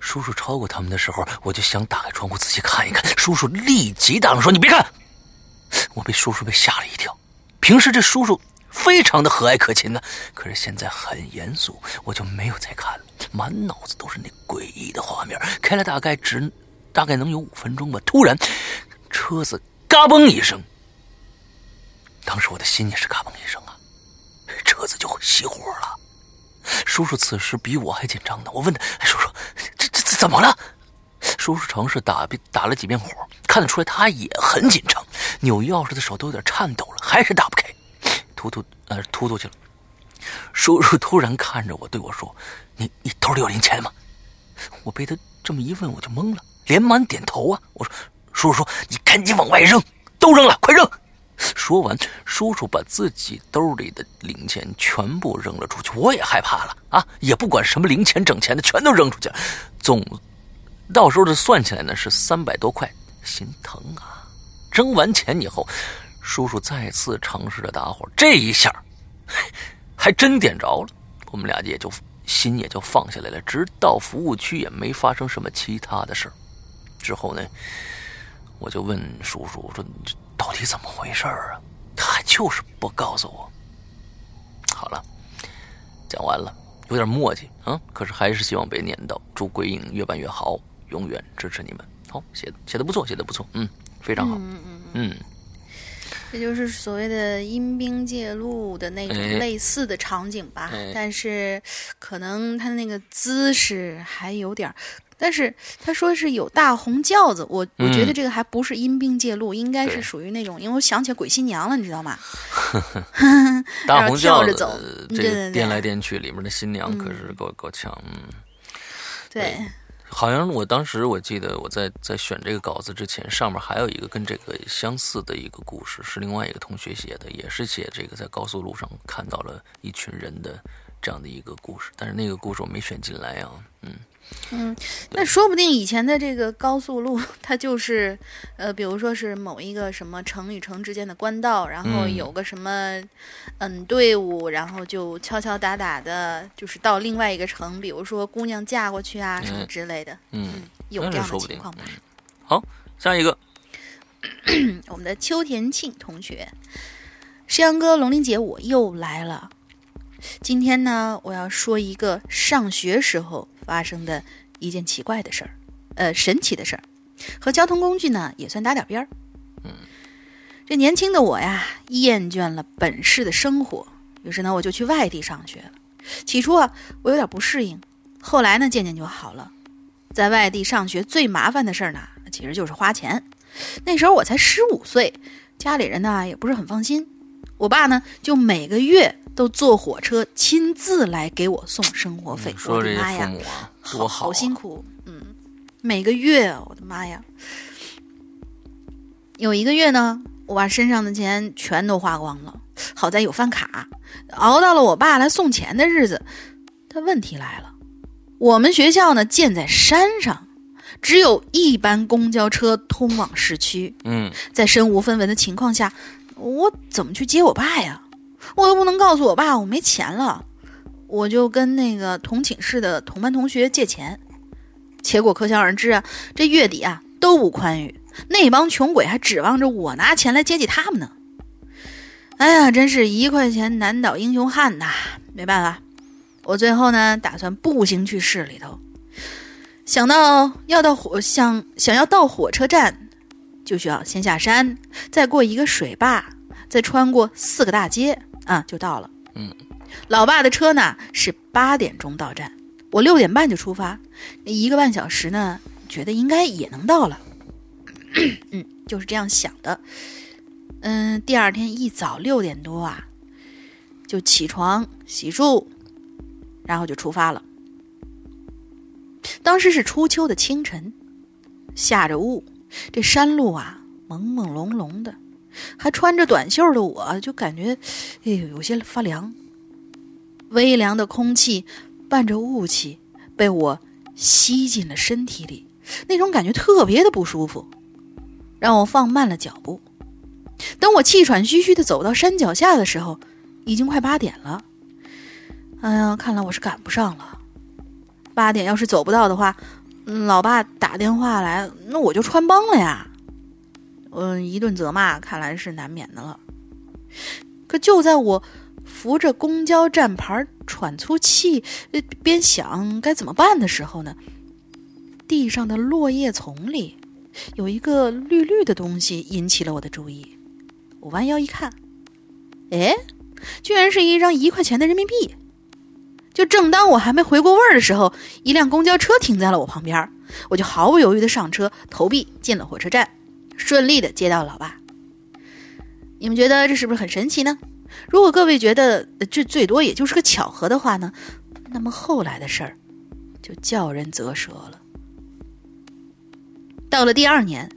叔叔超过他们的时候，我就想打开窗户仔细看一看。叔叔立即大声说：“你别看！”我被叔叔被吓了一跳。平时这叔叔非常的和蔼可亲呢，可是现在很严肃，我就没有再看了。满脑子都是那诡异的画面。开了大概只大概能有五分钟吧，突然车子嘎嘣一声，当时我的心也是嘎嘣一声。车子就熄火了。叔叔此时比我还紧张呢。我问他：“叔叔，这这这怎么了？”叔叔尝试打打了几遍火，看得出来他也很紧张，扭钥匙的手都有点颤抖了，还是打不开，突突呃突突去了。叔叔突然看着我对我说：“你你兜里有零钱吗？”我被他这么一问，我就懵了，连忙点头啊。我说：“叔叔说你赶紧往外扔，都扔了，快扔。” 说完，叔叔把自己兜里的零钱全部扔了出去。我也害怕了啊，也不管什么零钱、整钱的，全都扔出去。总到时候这算起来呢，是三百多块，心疼啊！扔完钱以后，叔叔再次尝试着打火，这一下 还真点着了。我们俩也就心也就放下来了。直到服务区也没发生什么其他的事之后呢，我就问叔叔说。到底怎么回事啊？他就是不告诉我。好了，讲完了，有点墨迹啊，可是还是希望被念到。祝鬼影越办越好，永远支持你们。好，写的写的不错，写的不错，嗯，非常好，嗯嗯嗯。这就是所谓的阴兵借路的那种类似的场景吧，但是可能他的那个姿势还有点。但是他说是有大红轿子，我我觉得这个还不是因兵借路，应该是属于那种，因为我想起鬼新娘了，你知道吗？大红轿子走，这颠来颠去，里面的新娘可是够够呛，嗯，对。好像我当时我记得我在在选这个稿子之前，上面还有一个跟这个相似的一个故事，是另外一个同学写的，也是写这个在高速路上看到了一群人的这样的一个故事，但是那个故事我没选进来啊，嗯。嗯，那说不定以前的这个高速路，它就是，呃，比如说是某一个什么城与城之间的官道，然后有个什么，嗯，队伍，然后就敲敲打打的，就是到另外一个城，比如说姑娘嫁过去啊什么之类的。嗯，有这样的情况吧？好，下一个，我们的秋田庆同学，石阳哥，龙鳞姐，我又来了。今天呢，我要说一个上学时候。发生的一件奇怪的事儿，呃，神奇的事儿，和交通工具呢也算搭点边儿。嗯，这年轻的我呀，厌倦了本市的生活，于是呢，我就去外地上学了。起初啊，我有点不适应，后来呢，渐渐就好了。在外地上学最麻烦的事儿呢，其实就是花钱。那时候我才十五岁，家里人呢也不是很放心。我爸呢，就每个月都坐火车亲自来给我送生活费。说这妈呀，多好，好辛苦。嗯，每个月，我的妈呀！有一个月呢，我把身上的钱全都花光了。好在有饭卡，熬到了我爸来送钱的日子。但问题来了，我们学校呢建在山上，只有一班公交车通往市区。嗯，在身无分文的情况下，我怎么去接我爸呀？我又不能告诉我爸我没钱了，我就跟那个同寝室的同班同学借钱。结果可想而知啊，这月底啊都不宽裕。那帮穷鬼还指望着我拿钱来接济他们呢。哎呀，真是一块钱难倒英雄汉呐！没办法，我最后呢打算步行去市里头。想到要到火想想要到火车站，就需要先下山，再过一个水坝，再穿过四个大街啊，就到了。嗯，老爸的车呢是八点钟到站，我六点半就出发，一个半小时呢，觉得应该也能到了。嗯，就是这样想的。嗯，第二天一早六点多啊，就起床洗漱，然后就出发了。当时是初秋的清晨，下着雾，这山路啊朦朦胧胧的，还穿着短袖的我就感觉，哎呦，有些发凉。微凉的空气伴着雾气，被我吸进了身体里，那种感觉特别的不舒服。让我放慢了脚步。等我气喘吁吁的走到山脚下的时候，已经快八点了。哎呀，看来我是赶不上了。八点要是走不到的话，老爸打电话来，那我就穿帮了呀。嗯，一顿责骂，看来是难免的了。可就在我扶着公交站牌喘粗气，边想该怎么办的时候呢，地上的落叶丛里。有一个绿绿的东西引起了我的注意，我弯腰一看，哎，居然是一张一块钱的人民币。就正当我还没回过味儿的时候，一辆公交车停在了我旁边，我就毫不犹豫的上车，投币进了火车站，顺利的接到老爸。你们觉得这是不是很神奇呢？如果各位觉得这最多也就是个巧合的话呢，那么后来的事儿就叫人啧舌了。到了第二年，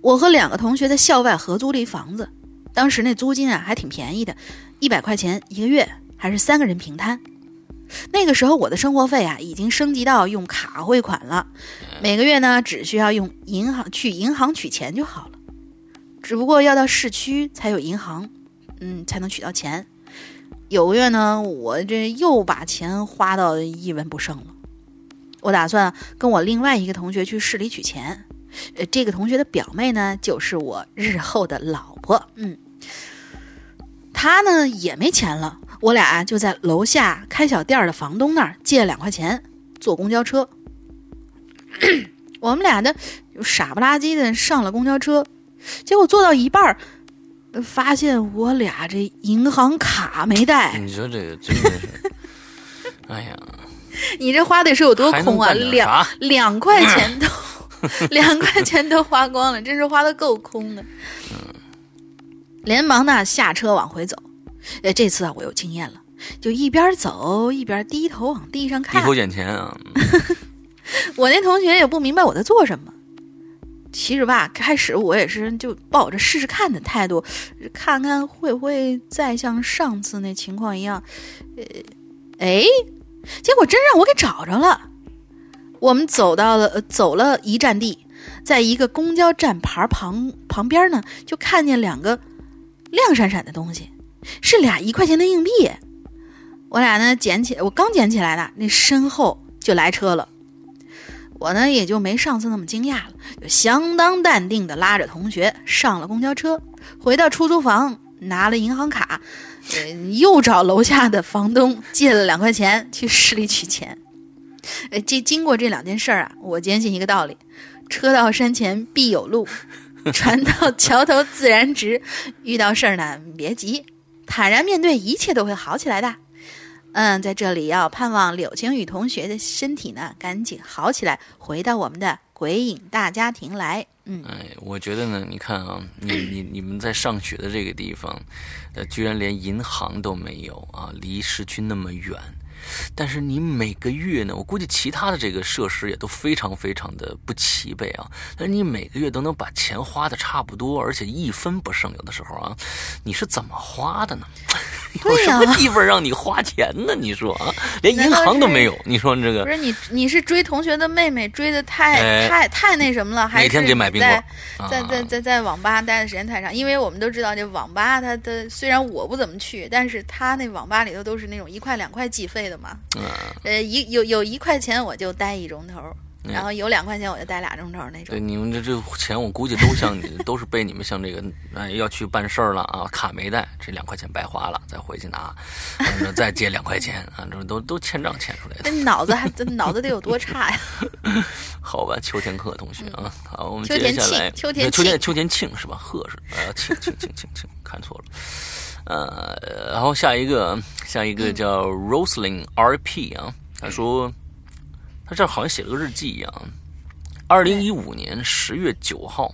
我和两个同学在校外合租了一房子，当时那租金啊还挺便宜的，一百块钱一个月，还是三个人平摊。那个时候我的生活费啊已经升级到用卡汇款了，每个月呢只需要用银行去银行取钱就好了，只不过要到市区才有银行，嗯，才能取到钱。有个月呢，我这又把钱花到一文不剩了。我打算跟我另外一个同学去市里取钱。呃，这个同学的表妹呢，就是我日后的老婆。嗯，她呢也没钱了，我俩就在楼下开小店的房东那儿借了两块钱，坐公交车。我们俩呢就傻不拉几的上了公交车，结果坐到一半儿，发现我俩这银行卡没带。你说这个真的是，哎呀，你这花的是有多空啊？两两块钱都。两块钱都花光了，真是花的够空的。连忙呢下车往回走。呃，这次啊我有经验了，就一边走一边低头往地上看，低头捡钱啊。我那同学也不明白我在做什么。其实吧，开始我也是就抱着试试看的态度，看看会不会再像上次那情况一样。呃，哎，结果真让我给找着了。我们走到了，走了一站地，在一个公交站牌旁旁边呢，就看见两个亮闪闪的东西，是俩一块钱的硬币。我俩呢捡起，我刚捡起来的，那身后就来车了。我呢也就没上次那么惊讶了，就相当淡定的拉着同学上了公交车，回到出租房拿了银行卡，呃，又找楼下的房东借了两块钱去市里取钱。呃，这经过这两件事儿啊，我坚信一个道理：车到山前必有路，船到桥头自然直。遇到事儿呢，别急，坦然面对，一切都会好起来的。嗯，在这里要盼望柳晴雨同学的身体呢赶紧好起来，回到我们的鬼影大家庭来。嗯，哎，我觉得呢，你看啊，你你你们在上学的这个地方，呃，居然连银行都没有啊，离市区那么远。但是你每个月呢，我估计其他的这个设施也都非常非常的不齐备啊。但是你每个月都能把钱花的差不多，而且一分不剩。有的时候啊，你是怎么花的呢？有什么地方让你花钱呢？你说啊，连银行都没有。你说你这个不是你？你是追同学的妹妹追的太太太那什么了？还每天给买冰棍，在在在在网吧待的时间太长。因为我们都知道，这网吧它的虽然我不怎么去，但是他那网吧里头都是那种一块两块计费的嘛。嗯，呃，一有有一块钱我就待一钟头。然后有两块钱我就待俩钟头那种。对，你们这这钱我估计都像你，都是被你们像这个，哎，要去办事儿了啊，卡没带，这两块钱白花了，再回去拿，再借两块钱啊，这都都欠账欠出来的。那脑子还脑子得有多差呀？好吧，秋天课同学啊，好，我们接下来秋天秋天秋天庆是吧？贺是呃庆庆庆庆庆，看错了。呃，然后下一个下一个叫 Rosling R P 啊，他说。他这好像写了个日记一样。二零一五年十月九号，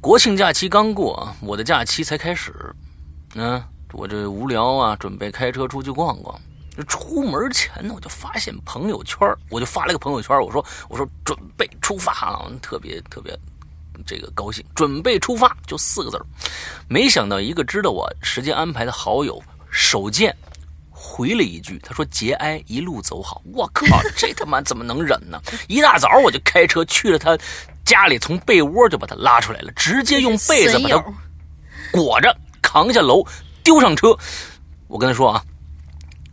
国庆假期刚过，我的假期才开始。嗯，我这无聊啊，准备开车出去逛逛。这出门前呢，我就发现朋友圈，我就发了个朋友圈，我说：“我说准备出发啊，特别特别这个高兴，准备出发，就四个字没想到一个知道我时间安排的好友手贱。回了一句，他说：“节哀，一路走好。”我靠，这他妈怎么能忍呢？一大早我就开车去了他家里，从被窝就把他拉出来了，直接用被子把他裹着，扛下楼，丢上车。我跟他说啊，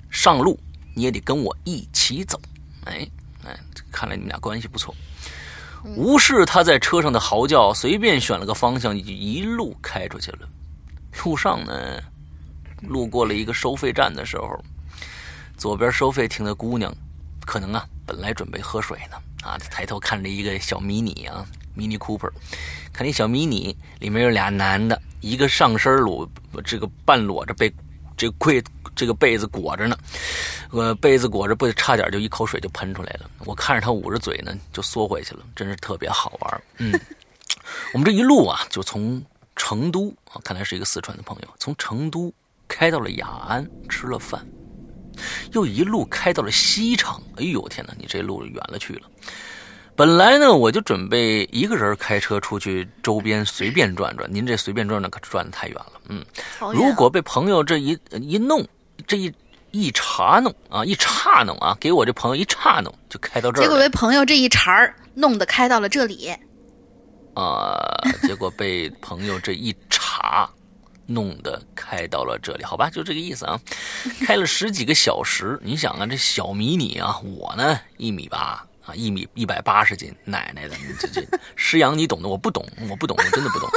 上路你也得跟我一起走。哎哎，看来你们俩关系不错。无视他在车上的嚎叫，随便选了个方向，就一路开出去了。路上呢？路过了一个收费站的时候，左边收费亭的姑娘，可能啊，本来准备喝水呢，啊，抬头看着一个小迷你啊，迷你 Cooper，看那小迷你里面有俩男的，一个上身裸，这个半裸着被这柜这个被子裹着呢，呃，被子裹着不差点就一口水就喷出来了。我看着他捂着嘴呢，就缩回去了，真是特别好玩。嗯，我们这一路啊，就从成都啊，看来是一个四川的朋友，从成都。开到了雅安吃了饭，又一路开到了西昌。哎呦天哪，你这路远了去了。本来呢，我就准备一个人开车出去周边随便转转。您这随便转转可转的太远了。嗯，如果被朋友这一一弄，这一一查弄啊，一岔弄啊，给我这朋友一岔弄，就开到这儿。结果被朋友这一茬儿弄得开到了这里。啊，结果被朋友这一茬。弄得开到了这里，好吧，就这个意思啊。开了十几个小时，你想啊，这小迷你啊，我呢一米八啊，一米一百八十斤，奶奶的，这这 师阳你懂的，我不懂，我不懂，我真的不懂。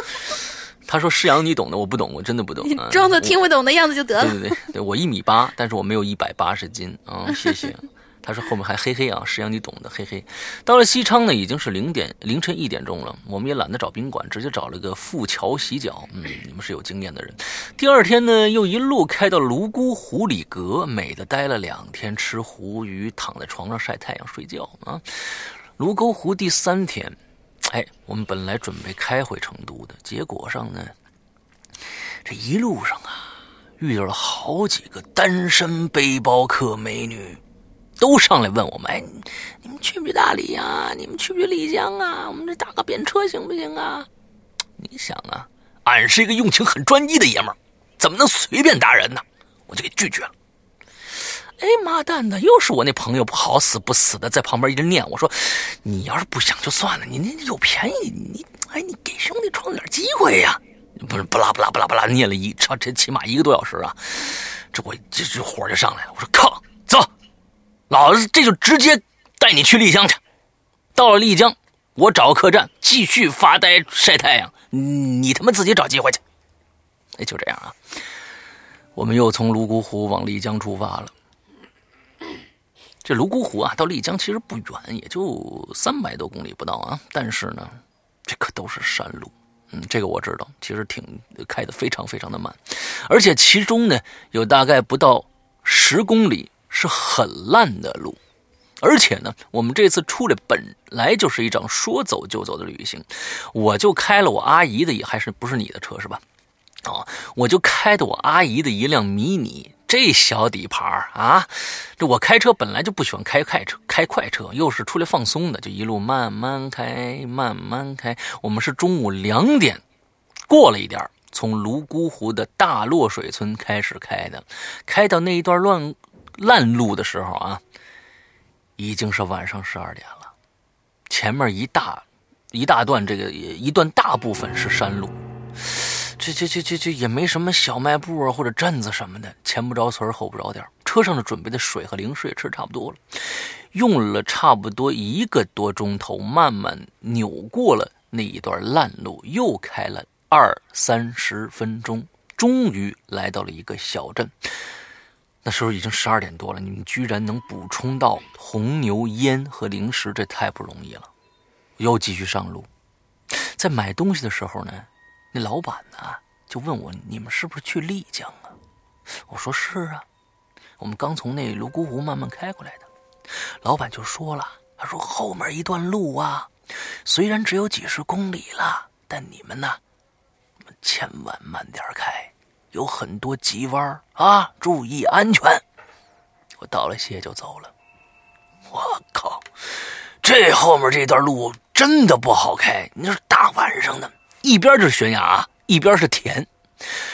他说师阳你懂的，我不懂，我真的不懂。你装作听不懂的样子就得了。对对对，对我一米八，但是我没有一百八十斤啊，谢谢。他说后面还嘿嘿啊，实际上你懂的，嘿嘿。到了西昌呢，已经是零点凌晨一点钟了，我们也懒得找宾馆，直接找了个富桥洗脚。嗯，你们是有经验的人。第二天呢，又一路开到泸沽湖里阁，美的待了两天，吃湖鱼，躺在床上晒太阳睡觉啊。泸沽湖第三天，哎，我们本来准备开回成都的，结果上呢，这一路上啊，遇到了好几个单身背包客美女。都上来问我们：“哎，你们去不去大理呀？你们去不去丽江啊？我们这打个便车行不行啊？”你想啊，俺是一个用情很专一的爷们儿，怎么能随便搭人呢？我就给拒绝了。哎妈蛋的，又是我那朋友好死不死的在旁边一直念我说：“你要是不想就算了，你你有便宜你哎你给兄弟创点机会呀！”不是不拉不拉不拉不拉念了一这这起码一个多小时啊，这我这这火就上来了。我说靠，走。老子这就直接带你去丽江去。到了丽江，我找个客栈继续发呆晒太阳。你他妈自己找机会去。哎，就这样啊。我们又从泸沽湖往丽江出发了。这泸沽湖啊，到丽江其实不远，也就三百多公里不到啊。但是呢，这可都是山路。嗯，这个我知道，其实挺开的非常非常的慢，而且其中呢有大概不到。十公里是很烂的路，而且呢，我们这次出来本来就是一场说走就走的旅行，我就开了我阿姨的，也还是不是你的车是吧？啊，我就开的我阿姨的一辆迷你，这小底盘啊，这我开车本来就不喜欢开快车，开快车又是出来放松的，就一路慢慢开，慢慢开。我们是中午两点过了一点从泸沽湖的大落水村开始开的，开到那一段乱烂路的时候啊，已经是晚上十二点了。前面一大一大段，这个一段大部分是山路。这这这这这也没什么小卖部啊或者镇子什么的，前不着村后不着店。车上的准备的水和零食也吃差不多了，用了差不多一个多钟头，慢慢扭过了那一段烂路，又开了二三十分钟，终于来到了一个小镇。那时候已经十二点多了，你们居然能补充到红牛烟和零食，这太不容易了。又继续上路，在买东西的时候呢。那老板呢，就问我：“你们是不是去丽江啊？”我说：“是啊，我们刚从那泸沽湖慢慢开过来的。”老板就说了：“他说后面一段路啊，虽然只有几十公里了，但你们呢，千万慢点开，有很多急弯啊，注意安全。”我道了谢就走了。我靠，这后面这段路真的不好开，你说大晚上的。一边就是悬崖，一边是田，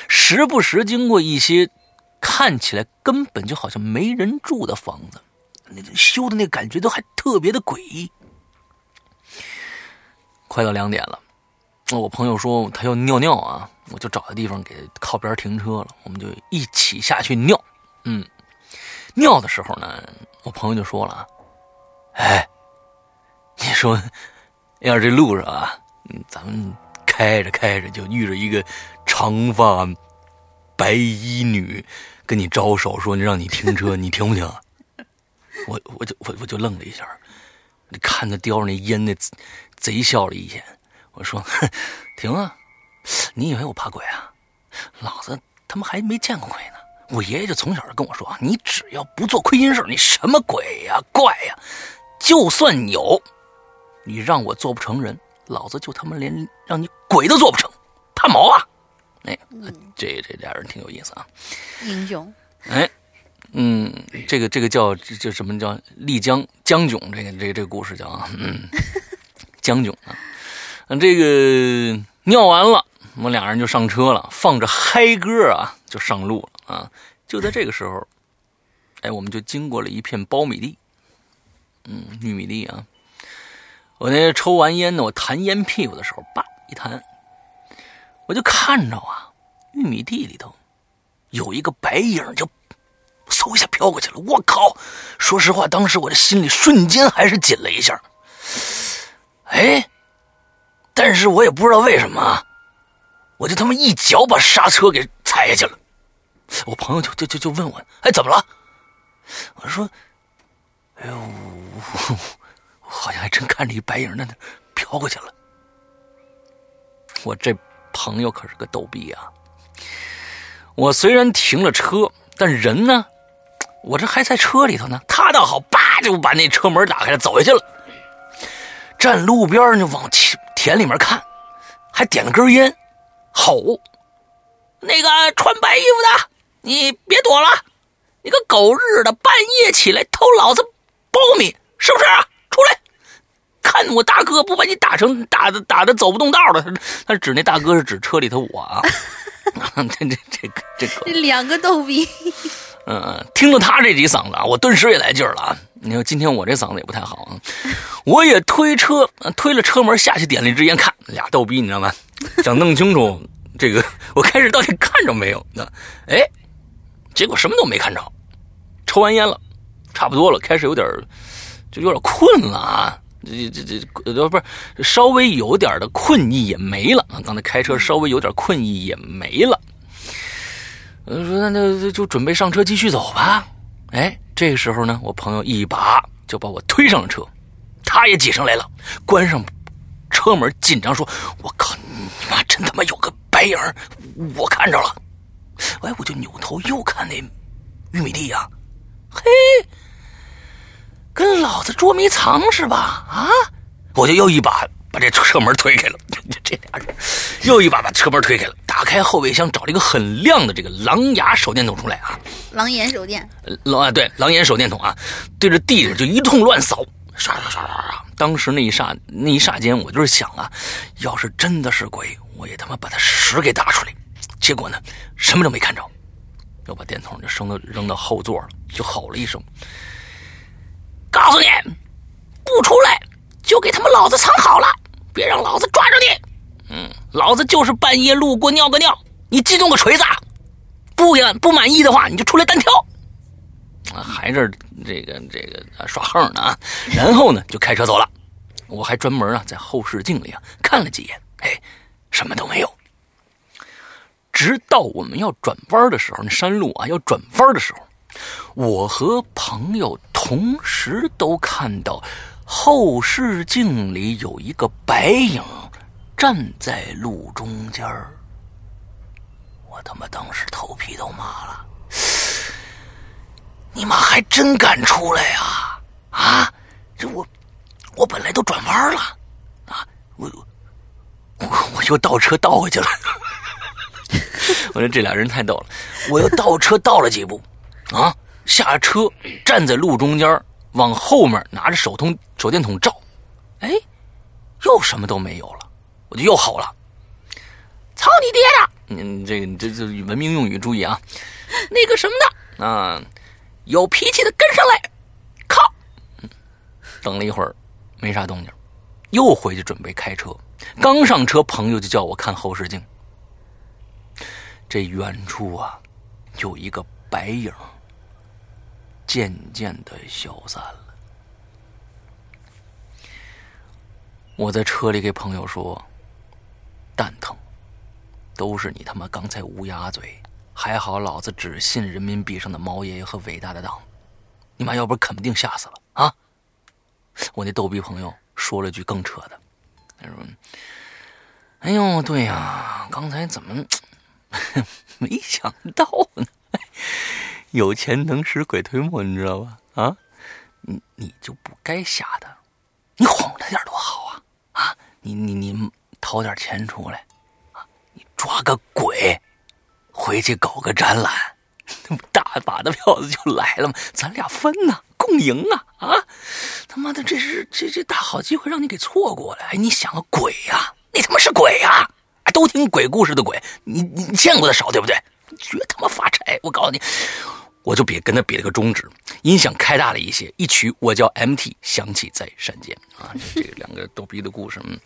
时不时经过一些看起来根本就好像没人住的房子，那修的那感觉都还特别的诡异。快到两点了，我朋友说他要尿尿啊，我就找个地方给靠边停车了，我们就一起下去尿。嗯，尿的时候呢，我朋友就说了啊：“哎，你说要是这路上啊，咱们。”开着开着就遇着一个长发白衣女，跟你招手说：“你让你停车，你停不停？”我我就我我就愣了一下，你看他叼着那烟，那贼笑了一眼。我说：“停啊！你以为我怕鬼啊？老子他妈还没见过鬼呢！我爷爷就从小就跟我说，你只要不做亏心事，你什么鬼呀怪呀，就算有，你让我做不成人。”老子就他妈连让你鬼都做不成，怕毛啊！哎，这这俩人挺有意思啊，英雄。哎，嗯，这个这个叫这什么叫丽江江囧？这个这个这个故事叫啊，嗯，江囧啊。这个尿完了，我们俩人就上车了，放着嗨歌啊，就上路了啊。就在这个时候，哎，我们就经过了一片苞米地，嗯，玉米地啊。我那抽完烟呢，我弹烟屁股的时候，叭一弹，我就看着啊，玉米地里头有一个白影，就嗖一下飘过去了。我靠！说实话，当时我的心里瞬间还是紧了一下。哎，但是我也不知道为什么，我就他妈一脚把刹车给踩下去了。我朋友就就就就问我，哎，怎么了？我说，哎呦。好像还真看着一白影在那飘过去了。我这朋友可是个逗逼啊！我虽然停了车，但人呢，我这还在车里头呢。他倒好，叭就把那车门打开了，走下去了。站路边就往田田里面看，还点了根烟，吼：“那个穿白衣服的，你别躲了！你个狗日的，半夜起来偷老子苞米，是不是？出来！”看我大哥不把你打成打的打的走不动道了，他指那大哥是指车里头我啊，这这这个这个两个逗逼。嗯，听了他这几嗓子啊，我顿时也来劲儿了啊！你说今天我这嗓子也不太好啊，我也推车推了车门下去，点了一支烟，看俩逗逼，你知道吗？想弄清楚这个我开始到底看着没有呢？哎，结果什么都没看着，抽完烟了，差不多了，开始有点就有点困了啊。这这这呃不是稍微有点的困意也没了！刚才开车稍微有点困意也没了。呃，说那那就准备上车继续走吧。哎，这个时候呢，我朋友一把就把我推上了车，他也挤上来了，关上车门，紧张说：“我靠，你妈真他妈有个白影，我看着了。”哎，我就扭头又看那玉米地呀？嘿，跟老子捉迷藏是吧？啊！我就又一把把这车门推开了，这俩人又一把把车门推开了，打开后备箱找了一个很亮的这个狼牙手电筒出来啊，狼眼手电，狼啊对，狼眼手电筒啊，对着地上就一通乱扫，刷刷刷刷刷。当时那一刹那一刹间，我就是想啊，要是真的是鬼，我也他妈把他屎给打出来。结果呢，什么都没看着，又把电筒就扔到扔到后座了，就吼了一声：“告诉你，不出来！”就给他们老子藏好了，别让老子抓着你。嗯，老子就是半夜路过尿个尿，你激动个锤子。不呀，不满意的话，你就出来单挑。啊，还是这个这个耍横呢啊！然后呢，就开车走了。我还专门啊在后视镜里啊看了几眼，哎，什么都没有。直到我们要转弯的时候，那山路啊要转弯的时候，我和朋友同时都看到。后视镜里有一个白影站在路中间我他妈当时头皮都麻了！你妈还真敢出来呀！啊，这我我本来都转弯了啊，我我我又倒车倒回去了。我说这俩人太逗了，我又倒车倒了几步啊，下车站在路中间往后面拿着手通手电筒照，哎，又什么都没有了，我就又吼了：“操你爹的！”嗯，这个这这文明用语注意啊，那个什么的啊，有脾气的跟上来！靠！等了一会儿，没啥动静，又回去准备开车。刚上车，朋友就叫我看后视镜，这远处啊，有一个白影。渐渐的消散了。我在车里给朋友说：“蛋疼，都是你他妈刚才乌鸦嘴，还好老子只信人民币上的毛爷爷和伟大的党，你妈要不肯定吓死了啊！”我那逗逼朋友说了句更扯的，他说：“哎呦，对呀，刚才怎么 没想到呢？”有钱能使鬼推磨，你知道吧？啊，你你就不该吓他，你哄他点多好啊！啊，你你你掏点钱出来，啊，你抓个鬼，回去搞个展览，大把的票子就来了吗？咱俩分呐，共赢啊！啊，他妈的，这是这这大好机会让你给错过了！哎，你想个鬼呀？你他妈是鬼呀？都听鬼故事的鬼，你你见过的少，对不对？绝他妈发财！我告诉你。我就比跟他比了个中指，音响开大了一些，一曲我叫 MT 响起在山间啊，这两个逗逼的故事，嗯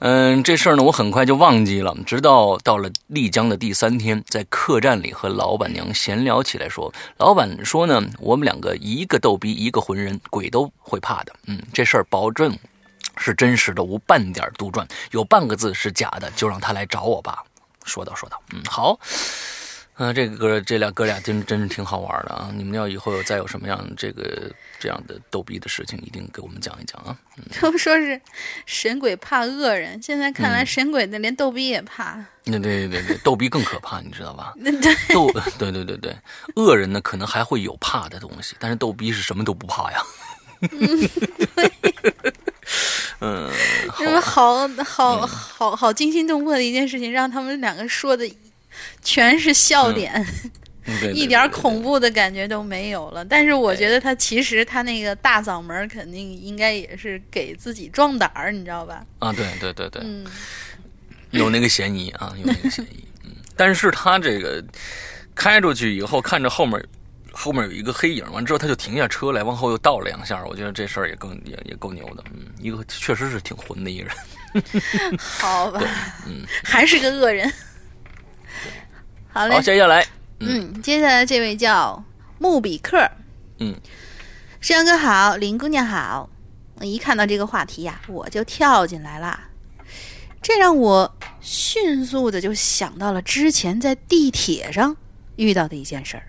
嗯，这事儿呢我很快就忘记了，直到到了丽江的第三天，在客栈里和老板娘闲聊起来，说老板说呢，我们两个一个逗逼，一个浑人，鬼都会怕的，嗯，这事儿保证是真实的，无半点杜撰，有半个字是假的，就让他来找我吧。说道说道，嗯，好。嗯，这个哥，这俩哥俩真真是挺好玩的啊！你们要以后有再有什么样这个这样的逗逼的事情，一定给我们讲一讲啊！都 说是神鬼怕恶人，现在看来神鬼的连逗逼也怕。那对对对对，逗逼更可怕，你知道吧？对逗对对对对，恶人呢可能还会有怕的东西，但是逗逼是什么都不怕呀。嗯，嗯，好好好好惊心动魄的一件事情，让他们两个说的。全是笑点，一点恐怖的感觉都没有了。但是我觉得他其实他那个大嗓门肯定应该也是给自己壮胆儿，你知道吧？啊，对对对对，有那个嫌疑啊，有那个嫌疑。嗯，但是他这个开出去以后，看着后面后面有一个黑影，完之后他就停下车来，往后又倒了两下。我觉得这事儿也更也也够牛的。嗯，一个确实是挺混的一个人。好吧，嗯，还是个恶人。好嘞，接下来，嗯，接下来这位叫穆比克，嗯，世阳哥好，林姑娘好，我一看到这个话题呀，我就跳进来了，这让我迅速的就想到了之前在地铁上遇到的一件事儿。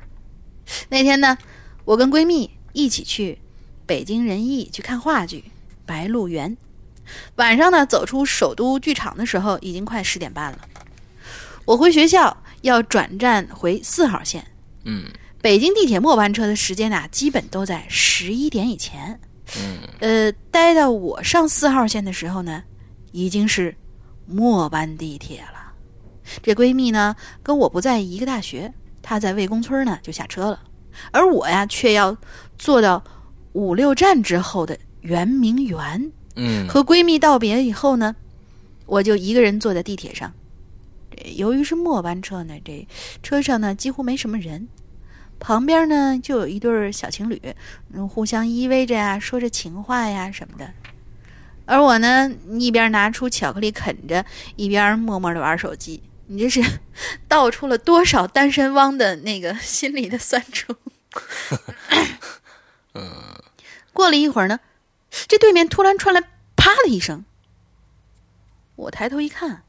那天呢，我跟闺蜜一起去北京人艺去看话剧《白鹿原》，晚上呢，走出首都剧场的时候，已经快十点半了，我回学校。要转站回四号线，嗯，北京地铁末班车的时间呐，基本都在十一点以前。嗯，呃，待到我上四号线的时候呢，已经是末班地铁了。这闺蜜呢，跟我不在一个大学，她在魏公村呢就下车了，而我呀，却要坐到五六站之后的圆明园。嗯，和闺蜜道别以后呢，我就一个人坐在地铁上。这由于是末班车呢，这车上呢几乎没什么人。旁边呢，就有一对小情侣，嗯，互相依偎着呀，说着情话呀什么的。而我呢，一边拿出巧克力啃着，一边默默的玩手机。你这是道出了多少单身汪的那个心里的酸楚？嗯。过了一会儿呢，这对面突然传来“啪”的一声。我抬头一看，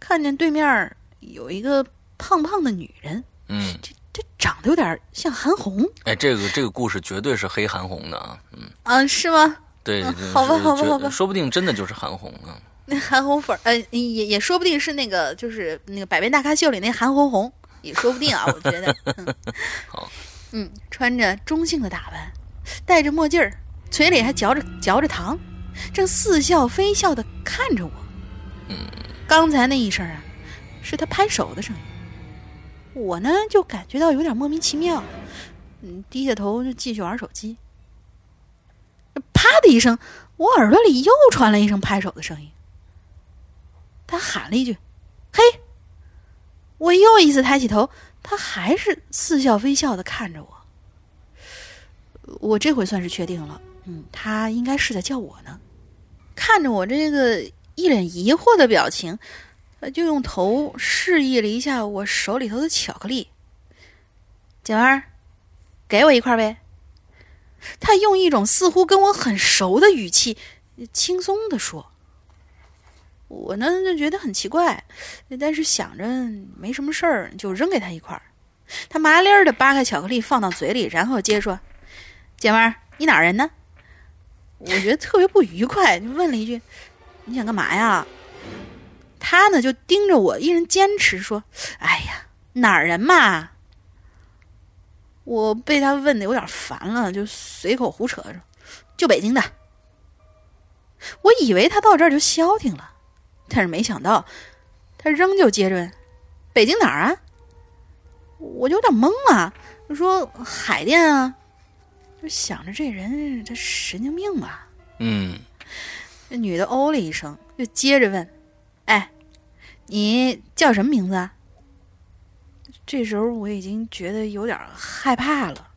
看见对面有一个胖胖的女人。嗯。这。这长得有点像韩红，哎，这个这个故事绝对是黑韩红的啊，嗯，啊，是吗？对，好吧，好吧，好吧，说不定真的就是韩红啊。那韩红粉，呃，也也说不定是那个，就是那个《百变大咖秀》里那韩红红，也说不定啊，我觉得。好，嗯，穿着中性的打扮，戴着墨镜儿，嘴里还嚼着嚼着糖，正似笑非笑的看着我。嗯，刚才那一声啊，是他拍手的声音。我呢，就感觉到有点莫名其妙，嗯，低下头就继续玩手机。啪的一声，我耳朵里又传来一声拍手的声音。他喊了一句：“嘿！”我又一次抬起头，他还是似笑非笑的看着我。我这回算是确定了，嗯，他应该是在叫我呢。看着我这个一脸疑惑的表情。就用头示意了一下我手里头的巧克力，姐们儿，给我一块儿呗。他用一种似乎跟我很熟的语气，轻松的说。我呢就觉得很奇怪，但是想着没什么事儿，就扔给他一块儿。他麻利儿的扒开巧克力放到嘴里，然后接着说：“姐们儿，你哪儿人呢？”我觉得特别不愉快，就问了一句：“你想干嘛呀？”他呢就盯着我，一人坚持说：“哎呀，哪儿人嘛？”我被他问的有点烦了，就随口胡扯着：“就北京的。”我以为他到这儿就消停了，但是没想到他仍旧接着问：“北京哪儿啊？”我就有点懵啊，说：“海淀啊。”就想着这人他神经病吧？嗯。那女的哦了一声，又接着问：“哎。”你叫什么名字啊？这时候我已经觉得有点害怕了。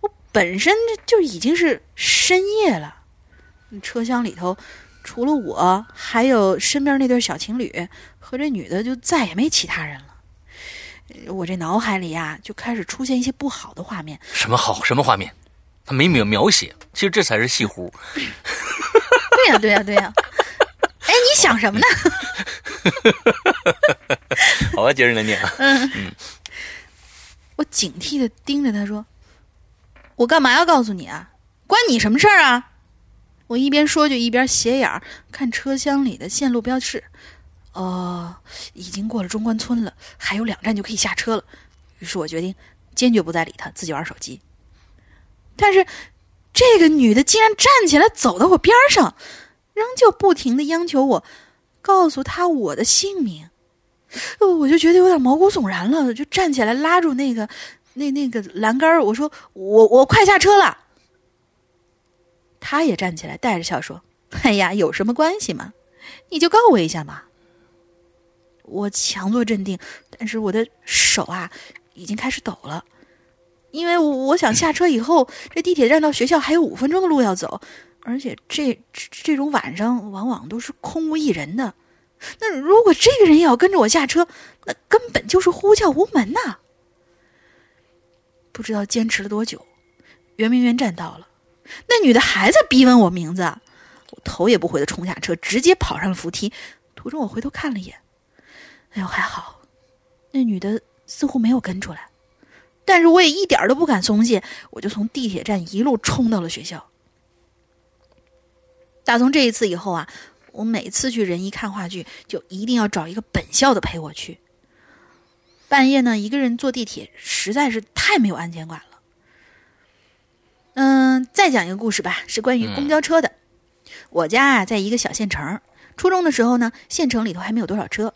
我本身就已经是深夜了，车厢里头除了我，还有身边那对小情侣和这女的，就再也没其他人了。我这脑海里呀，就开始出现一些不好的画面。什么好？什么画面？他没描描写。其实这才是戏胡。对呀，对呀，对呀。哎，你想什么呢？好吧，接着来念。嗯嗯，我警惕的盯着他说：“我干嘛要告诉你啊？关你什么事儿啊？”我一边说就一边斜眼看车厢里的线路标志。哦，已经过了中关村了，还有两站就可以下车了。于是我决定坚决不再理他，自己玩手机。但是这个女的竟然站起来走到我边上。仍旧不停的央求我告诉他我的姓名，我就觉得有点毛骨悚然了，就站起来拉住那个那那个栏杆我说我我快下车了。他也站起来带着笑说：“哎呀，有什么关系嘛？你就告我一下嘛。”我强作镇定，但是我的手啊已经开始抖了，因为我想下车以后，这地铁站到学校还有五分钟的路要走。而且这这种晚上往往都是空无一人的，那如果这个人也要跟着我下车，那根本就是呼叫无门呐！不知道坚持了多久，圆明园站到了，那女的还在逼问我名字，我头也不回的冲下车，直接跑上了扶梯。途中我回头看了一眼，哎呦还好，那女的似乎没有跟出来，但是我也一点都不敢松懈，我就从地铁站一路冲到了学校。打从这一次以后啊，我每次去仁义看话剧，就一定要找一个本校的陪我去。半夜呢，一个人坐地铁实在是太没有安全感了。嗯，再讲一个故事吧，是关于公交车的。我家啊，在一个小县城。初中的时候呢，县城里头还没有多少车，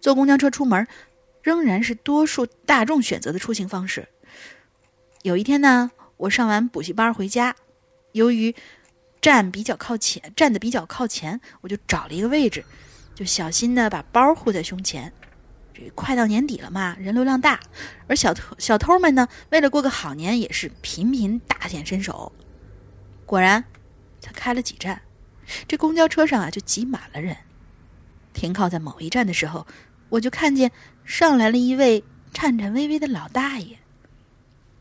坐公交车出门，仍然是多数大众选择的出行方式。有一天呢，我上完补习班回家，由于站比较靠前，站的比较靠前，我就找了一个位置，就小心的把包护在胸前。这快到年底了嘛，人流量大，而小偷小偷们呢，为了过个好年，也是频频大显身手。果然，才开了几站，这公交车上啊就挤满了人。停靠在某一站的时候，我就看见上来了一位颤颤巍巍的老大爷。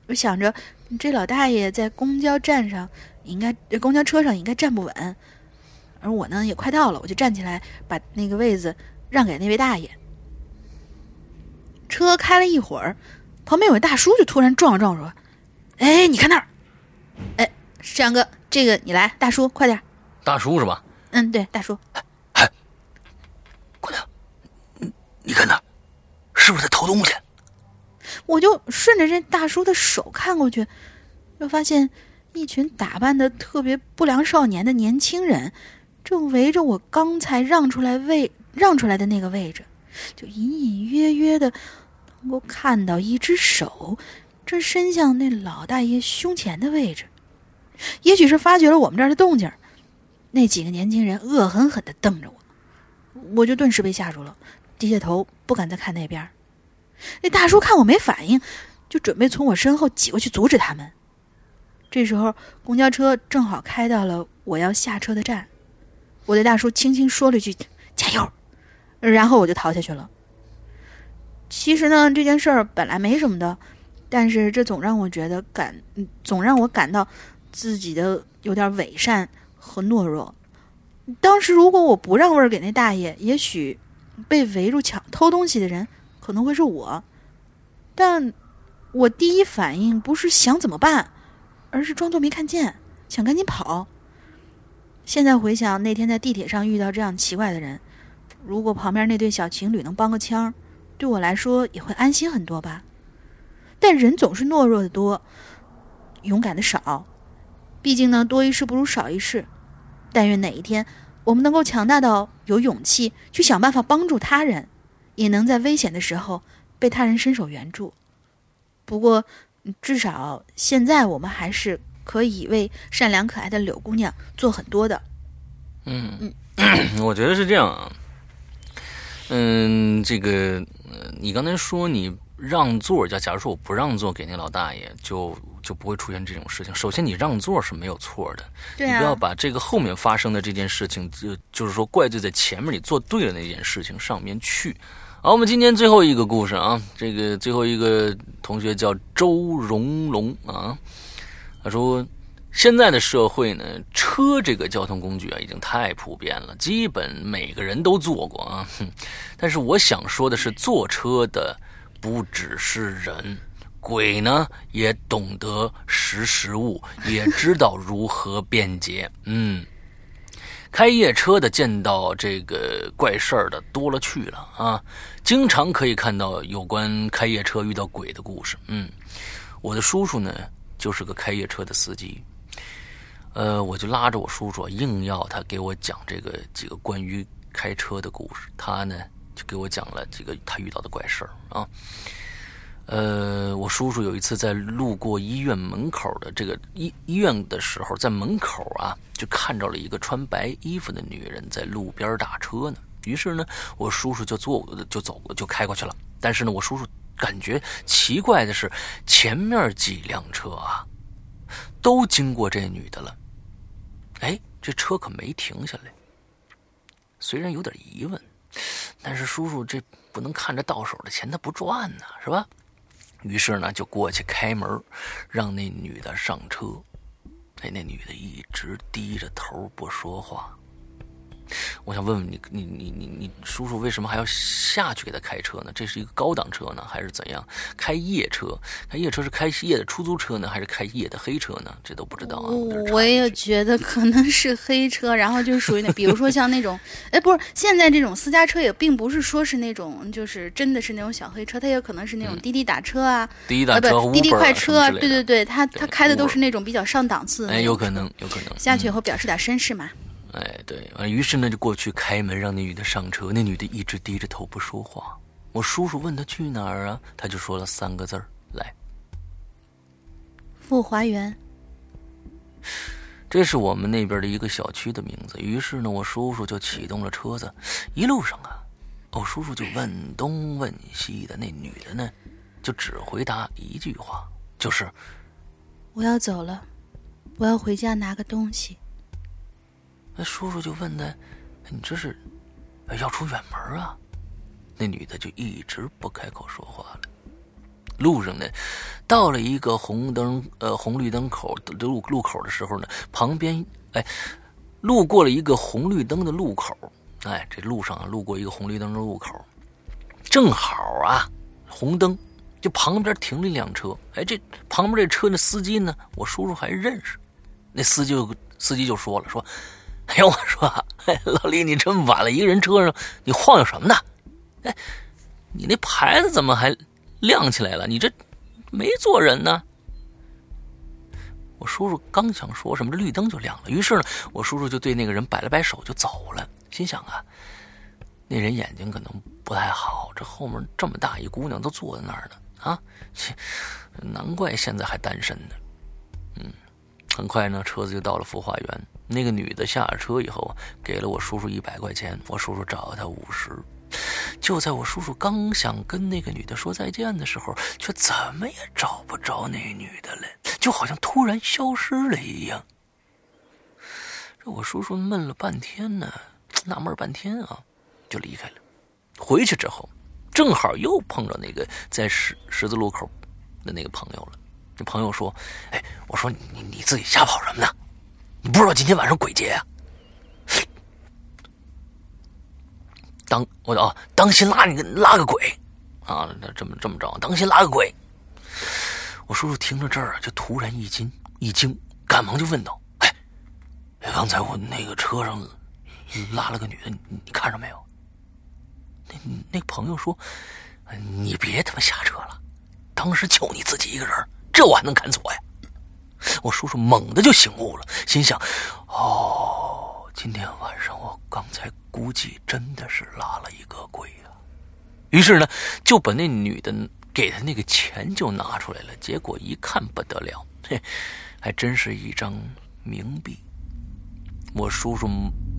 我想着，这老大爷在公交站上应该，公交车上应该站不稳，而我呢也快到了，我就站起来把那个位子让给那位大爷。车开了一会儿，旁边有位大叔就突然撞了撞，说：“哎，你看那儿，哎，山阳哥，这个你来，大叔，快点。”大叔是吧？嗯，对，大叔。哎，姑娘，你你看那，是不是在偷东西？我就顺着这大叔的手看过去，就发现一群打扮的特别不良少年的年轻人，正围着我刚才让出来位让出来的那个位置，就隐隐约约的。能够看到一只手正伸向那老大爷胸前的位置，也许是发觉了我们这儿的动静，那几个年轻人恶狠狠地瞪着我，我就顿时被吓住了，低下头不敢再看那边。那大叔看我没反应，就准备从我身后挤过去阻止他们。这时候公交车正好开到了我要下车的站，我对大叔轻轻说了一句“加油”，然后我就逃下去了。其实呢，这件事儿本来没什么的，但是这总让我觉得感，总让我感到自己的有点伪善和懦弱。当时如果我不让位给那大爷，也许被围住抢偷东西的人可能会是我。但我第一反应不是想怎么办，而是装作没看见，想赶紧跑。现在回想那天在地铁上遇到这样奇怪的人，如果旁边那对小情侣能帮个腔。对我来说也会安心很多吧，但人总是懦弱的多，勇敢的少。毕竟呢，多一事不如少一事。但愿哪一天我们能够强大到有勇气去想办法帮助他人，也能在危险的时候被他人伸手援助。不过，至少现在我们还是可以为善良可爱的柳姑娘做很多的。嗯嗯，我觉得是这样啊。嗯，这个。你刚才说你让座，假假如说我不让座给那老大爷，就就不会出现这种事情。首先，你让座是没有错的，你不要把这个后面发生的这件事情，就就是说怪罪在前面你做对了那件事情上面去。好，我们今天最后一个故事啊，这个最后一个同学叫周荣龙啊，他说。现在的社会呢，车这个交通工具啊，已经太普遍了，基本每个人都坐过啊。但是我想说的是，坐车的不只是人，鬼呢也懂得识时务，也知道如何便捷。嗯，开夜车的见到这个怪事儿的多了去了啊，经常可以看到有关开夜车遇到鬼的故事。嗯，我的叔叔呢，就是个开夜车的司机。呃，我就拉着我叔叔，硬要他给我讲这个几个关于开车的故事。他呢，就给我讲了几个他遇到的怪事儿啊。呃，我叔叔有一次在路过医院门口的这个医医院的时候，在门口啊，就看着了一个穿白衣服的女人在路边打车呢。于是呢，我叔叔就坐就走就开过去了。但是呢，我叔叔感觉奇怪的是，前面几辆车啊，都经过这女的了。哎，这车可没停下来。虽然有点疑问，但是叔叔这不能看着到手的钱他不赚呢，是吧？于是呢，就过去开门，让那女的上车。哎，那女的一直低着头不说话。我想问问你，你你你你叔叔为什么还要下去给他开车呢？这是一个高档车呢，还是怎样？开夜车，开夜车是开夜的出租车呢，还是开夜的黑车呢？这都不知道啊。我也觉得可能是黑车，然后就属于那，比如说像那种，哎，不是，现在这种私家车也并不是说是那种，就是真的是那种小黑车，它也可能是那种滴滴打车啊，滴滴打车、滴滴快车，对对对，他他开的都是那种比较上档次。哎，有可能，有可能。下去以后表示点绅士嘛。哎，对，于是呢就过去开门让那女的上车，那女的一直低着头不说话。我叔叔问她去哪儿啊，她就说了三个字儿：来。富华园。这是我们那边的一个小区的名字。于是呢，我叔叔就启动了车子，一路上啊，我叔叔就问东问西的，那女的呢，就只回答一句话，就是：“我要走了，我要回家拿个东西。”那叔叔就问他：“你这是要出远门啊？”那女的就一直不开口说话了。路上呢，到了一个红灯呃红绿灯口的路路口的时候呢，旁边哎，路过了一个红绿灯的路口，哎，这路上啊路过一个红绿灯的路口，正好啊红灯，就旁边停了一辆车，哎，这旁边这车那司机呢，我叔叔还认识，那司机司机就说了说。哎呦，我说，老李，你这么晚了，一个人车上，你晃悠什么呢？哎，你那牌子怎么还亮起来了？你这没坐人呢？我叔叔刚想说什么，绿灯就亮了。于是呢，我叔叔就对那个人摆了摆手，就走了。心想啊，那人眼睛可能不太好，这后面这么大一姑娘都坐在那儿呢，啊，切，难怪现在还单身呢。嗯，很快呢，车子就到了孵化园。那个女的下了车以后，给了我叔叔一百块钱。我叔叔找了她五十。就在我叔叔刚想跟那个女的说再见的时候，却怎么也找不着那女的了，就好像突然消失了一样。这我叔叔闷了半天呢，纳闷半天啊，就离开了。回去之后，正好又碰着那个在十十字路口的那个朋友了。那朋友说：“哎，我说你你自己瞎跑什么呢？”你不知道今天晚上鬼节呀？当我啊，当心拉你个拉个鬼啊！这么这么着，当心拉个鬼。我叔叔听着这儿啊，就突然一惊一惊，赶忙就问道：“哎，刚才我那个车上拉了个女的，你你看着没有？”那那朋友说：“你别他妈瞎扯了，当时就你自己一个人，这我还能看错呀？”我叔叔猛地就醒悟了，心想：“哦，今天晚上我刚才估计真的是拉了一个鬼啊！”于是呢，就把那女的给他那个钱就拿出来了。结果一看不得了，嘿，还真是一张冥币。我叔叔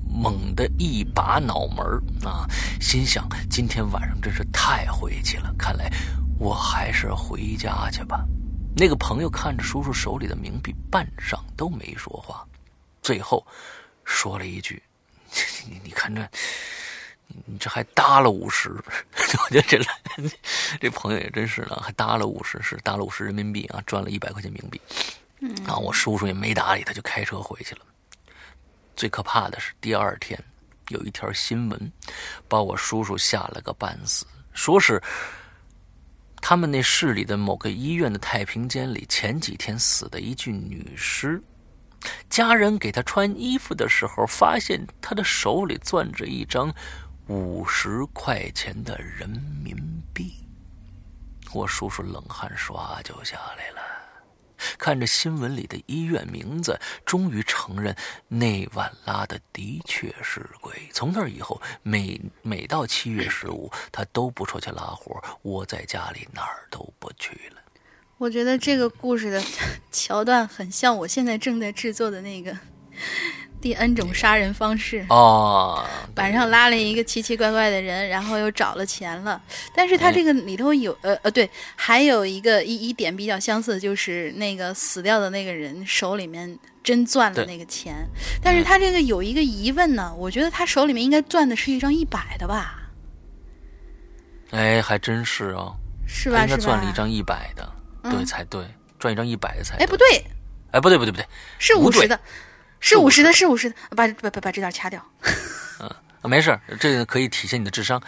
猛地一把脑门啊，心想：今天晚上真是太晦气了，看来我还是回家去吧。那个朋友看着叔叔手里的冥币，半晌都没说话，最后说了一句：“ 你你看这，你这还搭了五十。”我觉得这 这朋友也真是的，还搭了五十，是搭了五十人民币啊，赚了一百块钱冥币。然后，我叔叔也没搭理他，就开车回去了。最可怕的是，第二天有一条新闻，把我叔叔吓了个半死，说是。他们那市里的某个医院的太平间里，前几天死的一具女尸，家人给她穿衣服的时候，发现她的手里攥着一张五十块钱的人民币。我叔叔冷汗唰就下来了。看着新闻里的医院名字，终于承认那晚拉的的确是鬼。从那以后，每每到七月十五，他都不出去拉活，窝在家里哪儿都不去了。我觉得这个故事的 桥段很像我现在正在制作的那个。第 N 种杀人方式哦，晚上拉了一个奇奇怪怪的人，然后又找了钱了。但是他这个里头有呃呃，对，还有一个一一点比较相似，就是那个死掉的那个人手里面真攥了那个钱。但是他这个有一个疑问呢，我觉得他手里面应该攥的是一张一百的吧？哎，还真是哦，是吧？应该攥了一张一百的，对才对，攥一张一百的才。哎，不对，哎，不对，不对，不对，是五十的。是五十的，是五十的，把把把把这段掐掉。嗯，没事，这个可以体现你的智商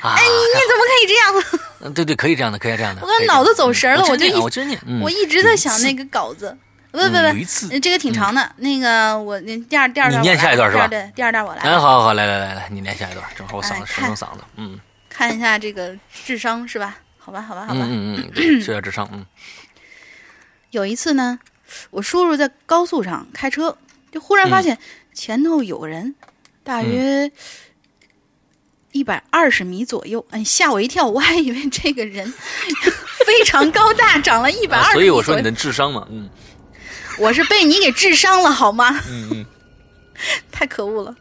啊。哎，你你怎么可以这样？嗯，对对，可以这样的，可以这样的。我刚脑子走神了，我就一我真念，我一直在想那个稿子。不不不，这个挺长的。那个我第二第二段，你念下一段是吧？对，第二段我来。哎，好好好，来来来来，你念下一段，正好我嗓子声嗓子。嗯，看一下这个智商是吧？好吧，好吧，好吧。嗯嗯嗯，是下智商。嗯。有一次呢，我叔叔在高速上开车，就忽然发现前头有个人，大约一百二十米左右。哎，吓我一跳，我还以为这个人非常高大，长了一百二十。所以我说你的智商嘛，嗯。我是被你给智商了，好吗？嗯嗯，太可恶了。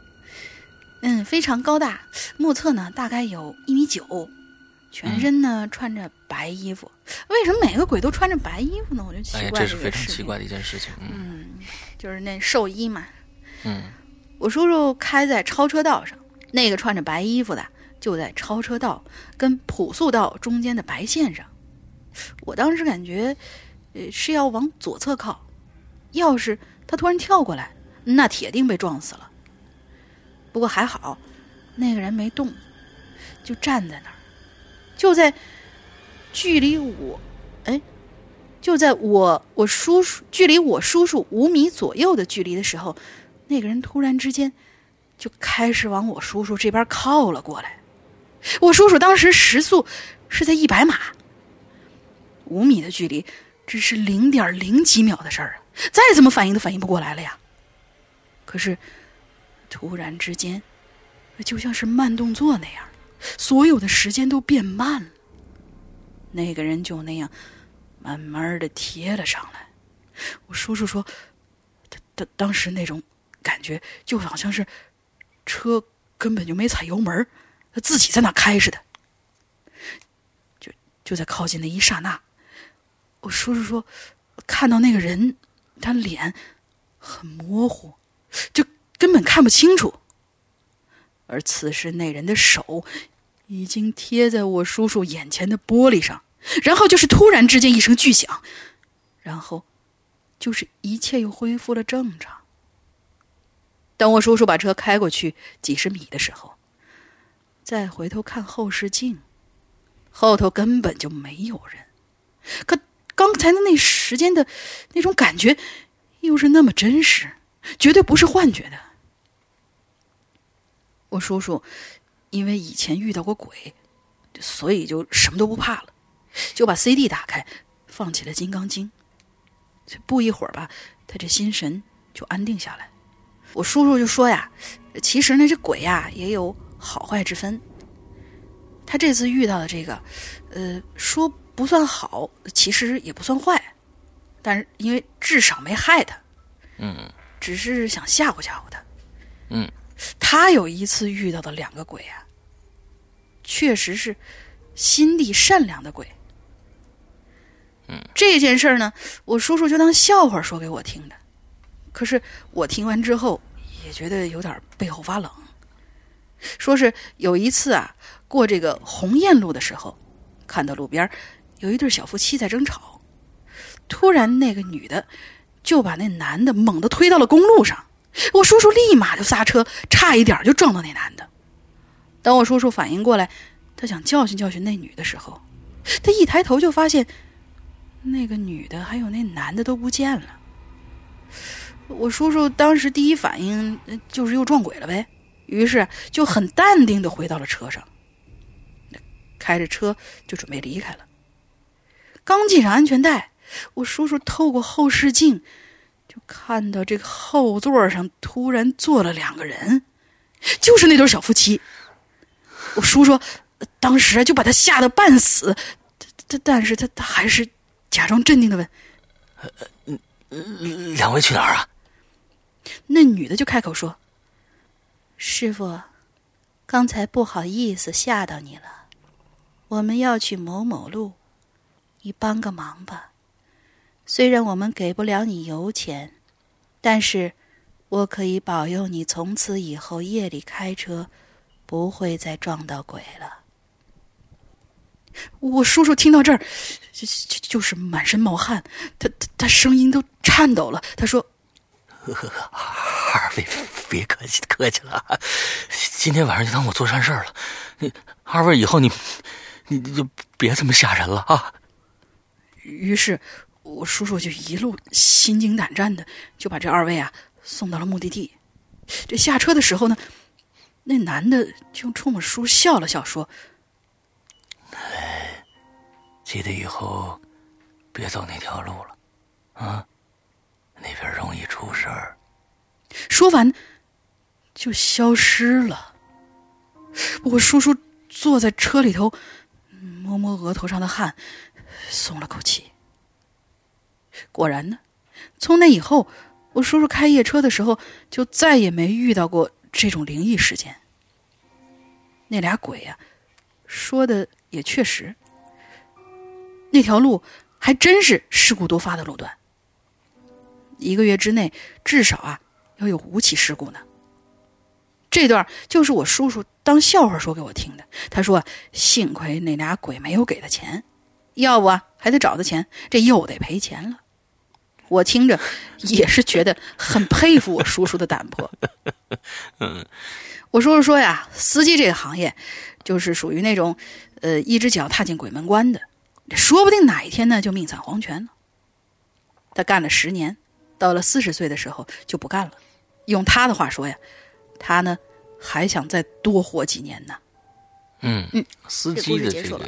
嗯，非常高大，目测呢大概有一米九，全身呢穿着白衣服。为什么每个鬼都穿着白衣服呢？我就奇怪这是非常奇怪的一件事情。嗯，就是那寿衣嘛。嗯，我叔叔开在超车道上，那个穿着白衣服的就在超车道跟普速道中间的白线上。我当时感觉，呃，是要往左侧靠。要是他突然跳过来，那铁定被撞死了。不过还好，那个人没动，就站在那儿。就在距离我，哎，就在我我叔叔距离我叔叔五米左右的距离的时候，那个人突然之间就开始往我叔叔这边靠了过来。我叔叔当时时速是在一百码，五米的距离只是零点零几秒的事儿啊！再怎么反应都反应不过来了呀！可是，突然之间，就像是慢动作那样，所有的时间都变慢了。那个人就那样慢慢的贴了上来。我叔叔说，他他当时那种感觉就好像是车根本就没踩油门，他自己在那开似的。就就在靠近那一刹那，我叔叔说，看到那个人。他脸很模糊，就根本看不清楚。而此时那人的手已经贴在我叔叔眼前的玻璃上，然后就是突然之间一声巨响，然后就是一切又恢复了正常。等我叔叔把车开过去几十米的时候，再回头看后视镜，后头根本就没有人。可。刚才的那时间的那种感觉，又是那么真实，绝对不是幻觉的。我叔叔因为以前遇到过鬼，所以就什么都不怕了，就把 CD 打开，放起了《金刚经》。不一会儿吧，他这心神就安定下来。我叔叔就说呀：“其实呢，这鬼呀也有好坏之分。他这次遇到的这个，呃，说。”不算好，其实也不算坏，但是因为至少没害他，嗯，只是想吓唬吓唬他，嗯，他有一次遇到的两个鬼啊，确实是心地善良的鬼，嗯，这件事儿呢，我叔叔就当笑话说给我听的，可是我听完之后也觉得有点背后发冷，说是有一次啊，过这个鸿雁路的时候，看到路边。有一对小夫妻在争吵，突然那个女的就把那男的猛地推到了公路上，我叔叔立马就刹车，差一点就撞到那男的。等我叔叔反应过来，他想教训教训那女的时候，他一抬头就发现那个女的还有那男的都不见了。我叔叔当时第一反应就是又撞鬼了呗，于是就很淡定的回到了车上，开着车就准备离开了。刚系上安全带，我叔叔透过后视镜，就看到这个后座上突然坐了两个人，就是那对小夫妻。我叔叔当时就把他吓得半死，但但是他他还是假装镇定的问：“两位去哪儿啊？”那女的就开口说：“师傅，刚才不好意思吓到你了，我们要去某某路。”你帮个忙吧，虽然我们给不了你油钱，但是我可以保佑你从此以后夜里开车不会再撞到鬼了。我叔叔听到这儿，就就就是满身冒汗，他他他声音都颤抖了。他说：“二位别客气客气了，今天晚上就当我做善事了。你二位以后你你你就别这么吓人了啊。于是，我叔叔就一路心惊胆战的就把这二位啊送到了目的地。这下车的时候呢，那男的就冲我叔笑了笑，说：“哎，记得以后别走那条路了，啊，那边容易出事儿。”说完，就消失了。我叔叔坐在车里头，摸摸额头上的汗，松了口气。果然呢，从那以后，我叔叔开夜车的时候，就再也没遇到过这种灵异事件。那俩鬼呀，说的也确实，那条路还真是事故多发的路段。一个月之内，至少啊。要有五起事故呢。这段就是我叔叔当笑话说给我听的。他说：“幸亏那俩鬼没有给他钱，要不啊还得找他钱，这又得赔钱了。”我听着也是觉得很佩服我叔叔的胆魄。嗯，我叔叔说呀，司机这个行业就是属于那种呃一只脚踏进鬼门关的，说不定哪一天呢就命丧黄泉了。他干了十年，到了四十岁的时候就不干了。用他的话说呀，他呢还想再多活几年呢。嗯嗯，司机的这个，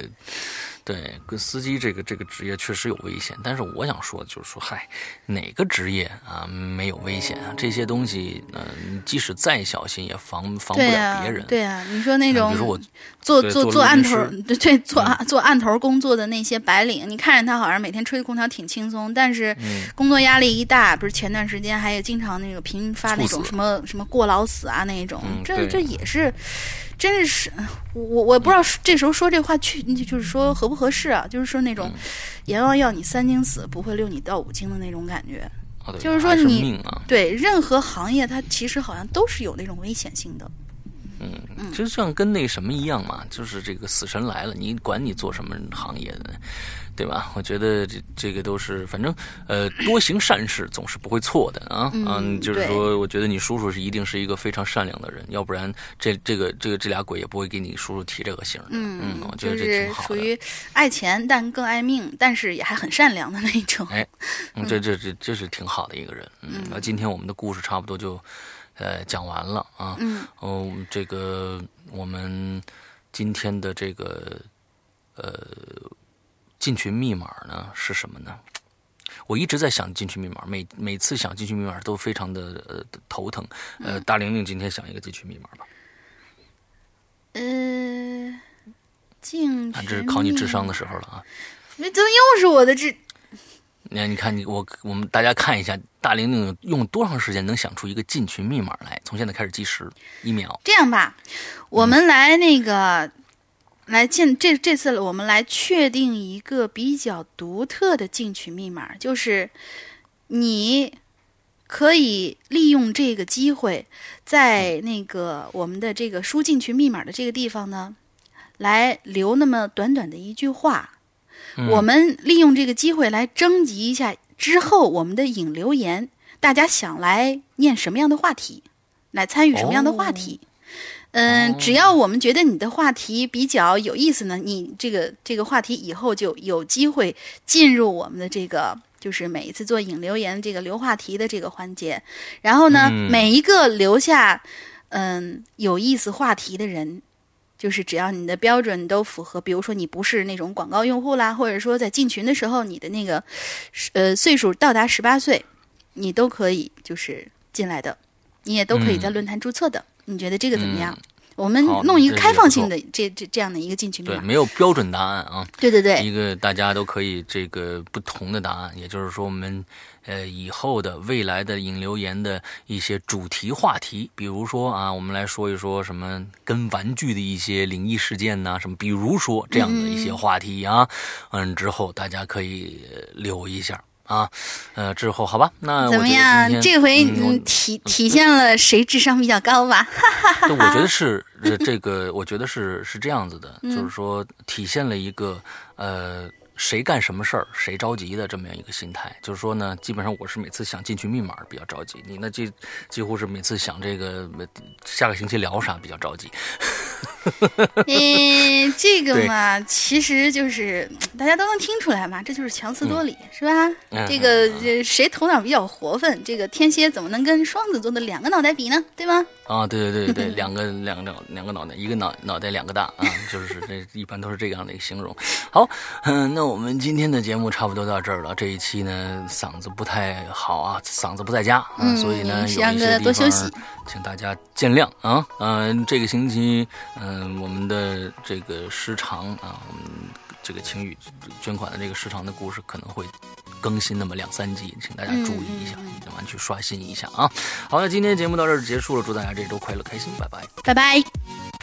对，跟司机这个这个职业确实有危险。但是我想说的就是说，嗨，哪个职业啊没有危险啊？这些东西，嗯，即使再小心也防防不了别人。对啊，你说那种，比如说我做做做案头，对对，做做案头工作的那些白领，你看着他好像每天吹空调挺轻松，但是工作压力一大，不是前段时间还有经常那个频发那种什么什么过劳死啊那种，这这也是。真是，我我不知道这时候说这话去，就是说合不合适啊？就是说那种阎王要你三斤死，不会溜你到五斤的那种感觉。就是说你对任何行业，它其实好像都是有那种危险性的。嗯，其实像跟那什么一样嘛，就是这个死神来了，你管你做什么行业的。对吧？我觉得这这个都是，反正呃，多行善事总是不会错的啊。嗯，就是说，我觉得你叔叔是一定是一个非常善良的人，要不然这这个这个这俩鬼也不会给你叔叔提这个姓嗯嗯，我觉得这挺好的。属于爱钱但更爱命，但是也还很善良的那种。哎，这这这这是挺好的一个人。嗯，那今天我们的故事差不多就呃讲完了啊。嗯。哦，这个我们今天的这个呃。进群密码呢是什么呢？我一直在想进群密码，每每次想进群密码都非常的呃头疼。呃，大玲玲今天想一个进群密码吧。呃，进这是考你智商的时候了啊！那怎么又是我的智？那你看你我我们大家看一下，大玲玲用多长时间能想出一个进群密码来？从现在开始计时，一秒。这样吧，我们来那个。来进这这次我们来确定一个比较独特的进群密码，就是你可以利用这个机会，在那个我们的这个输进群密码的这个地方呢，来留那么短短的一句话。我们利用这个机会来征集一下之后我们的引留言，大家想来念什么样的话题，来参与什么样的话题。嗯，只要我们觉得你的话题比较有意思呢，你这个这个话题以后就有机会进入我们的这个，就是每一次做引留言这个留话题的这个环节。然后呢，每一个留下嗯有意思话题的人，就是只要你的标准都符合，比如说你不是那种广告用户啦，或者说在进群的时候你的那个呃岁数到达十八岁，你都可以就是进来的，你也都可以在论坛注册的。你觉得这个怎么样？我们弄一个开放性的这这这样的一个进群对，没有标准答案啊。对对对，一个大家都可以这个不同的答案，也就是说，我们呃以后的未来的引流言的一些主题话题，比如说啊，我们来说一说什么跟玩具的一些灵异事件呐，什么，比如说这样的一些话题啊，嗯，之后大家可以留一下。啊，呃，之后好吧，那怎么样？这回体体现了谁智商比较高吧？哈我觉得是这个，我觉得是是这样子的，就是说体现了一个呃谁干什么事儿谁着急的这么样一个心态。就是说呢，基本上我是每次想进去密码比较着急，你呢几几乎是每次想这个下个星期聊啥比较着急。嗯，这个嘛，其实就是大家都能听出来嘛，这就是强词夺理，是吧？这个这谁头脑比较活泛？这个天蝎怎么能跟双子座的两个脑袋比呢？对吗？啊，对对对对，两个两个脑两个脑袋，一个脑脑袋两个大啊，就是这一般都是这样的一个形容。好，嗯，那我们今天的节目差不多到这儿了。这一期呢，嗓子不太好啊，嗓子不在家嗯，所以呢，有一些地方请大家见谅啊。嗯，这个星期，嗯，我们的这个时长啊，我们这个晴雨捐款的这个时长的故事可能会。更新那么两三集，请大家注意一下，一定要去刷新一下啊！好，那今天节目到这儿结束了，祝大家这周快乐开心，拜拜，拜拜。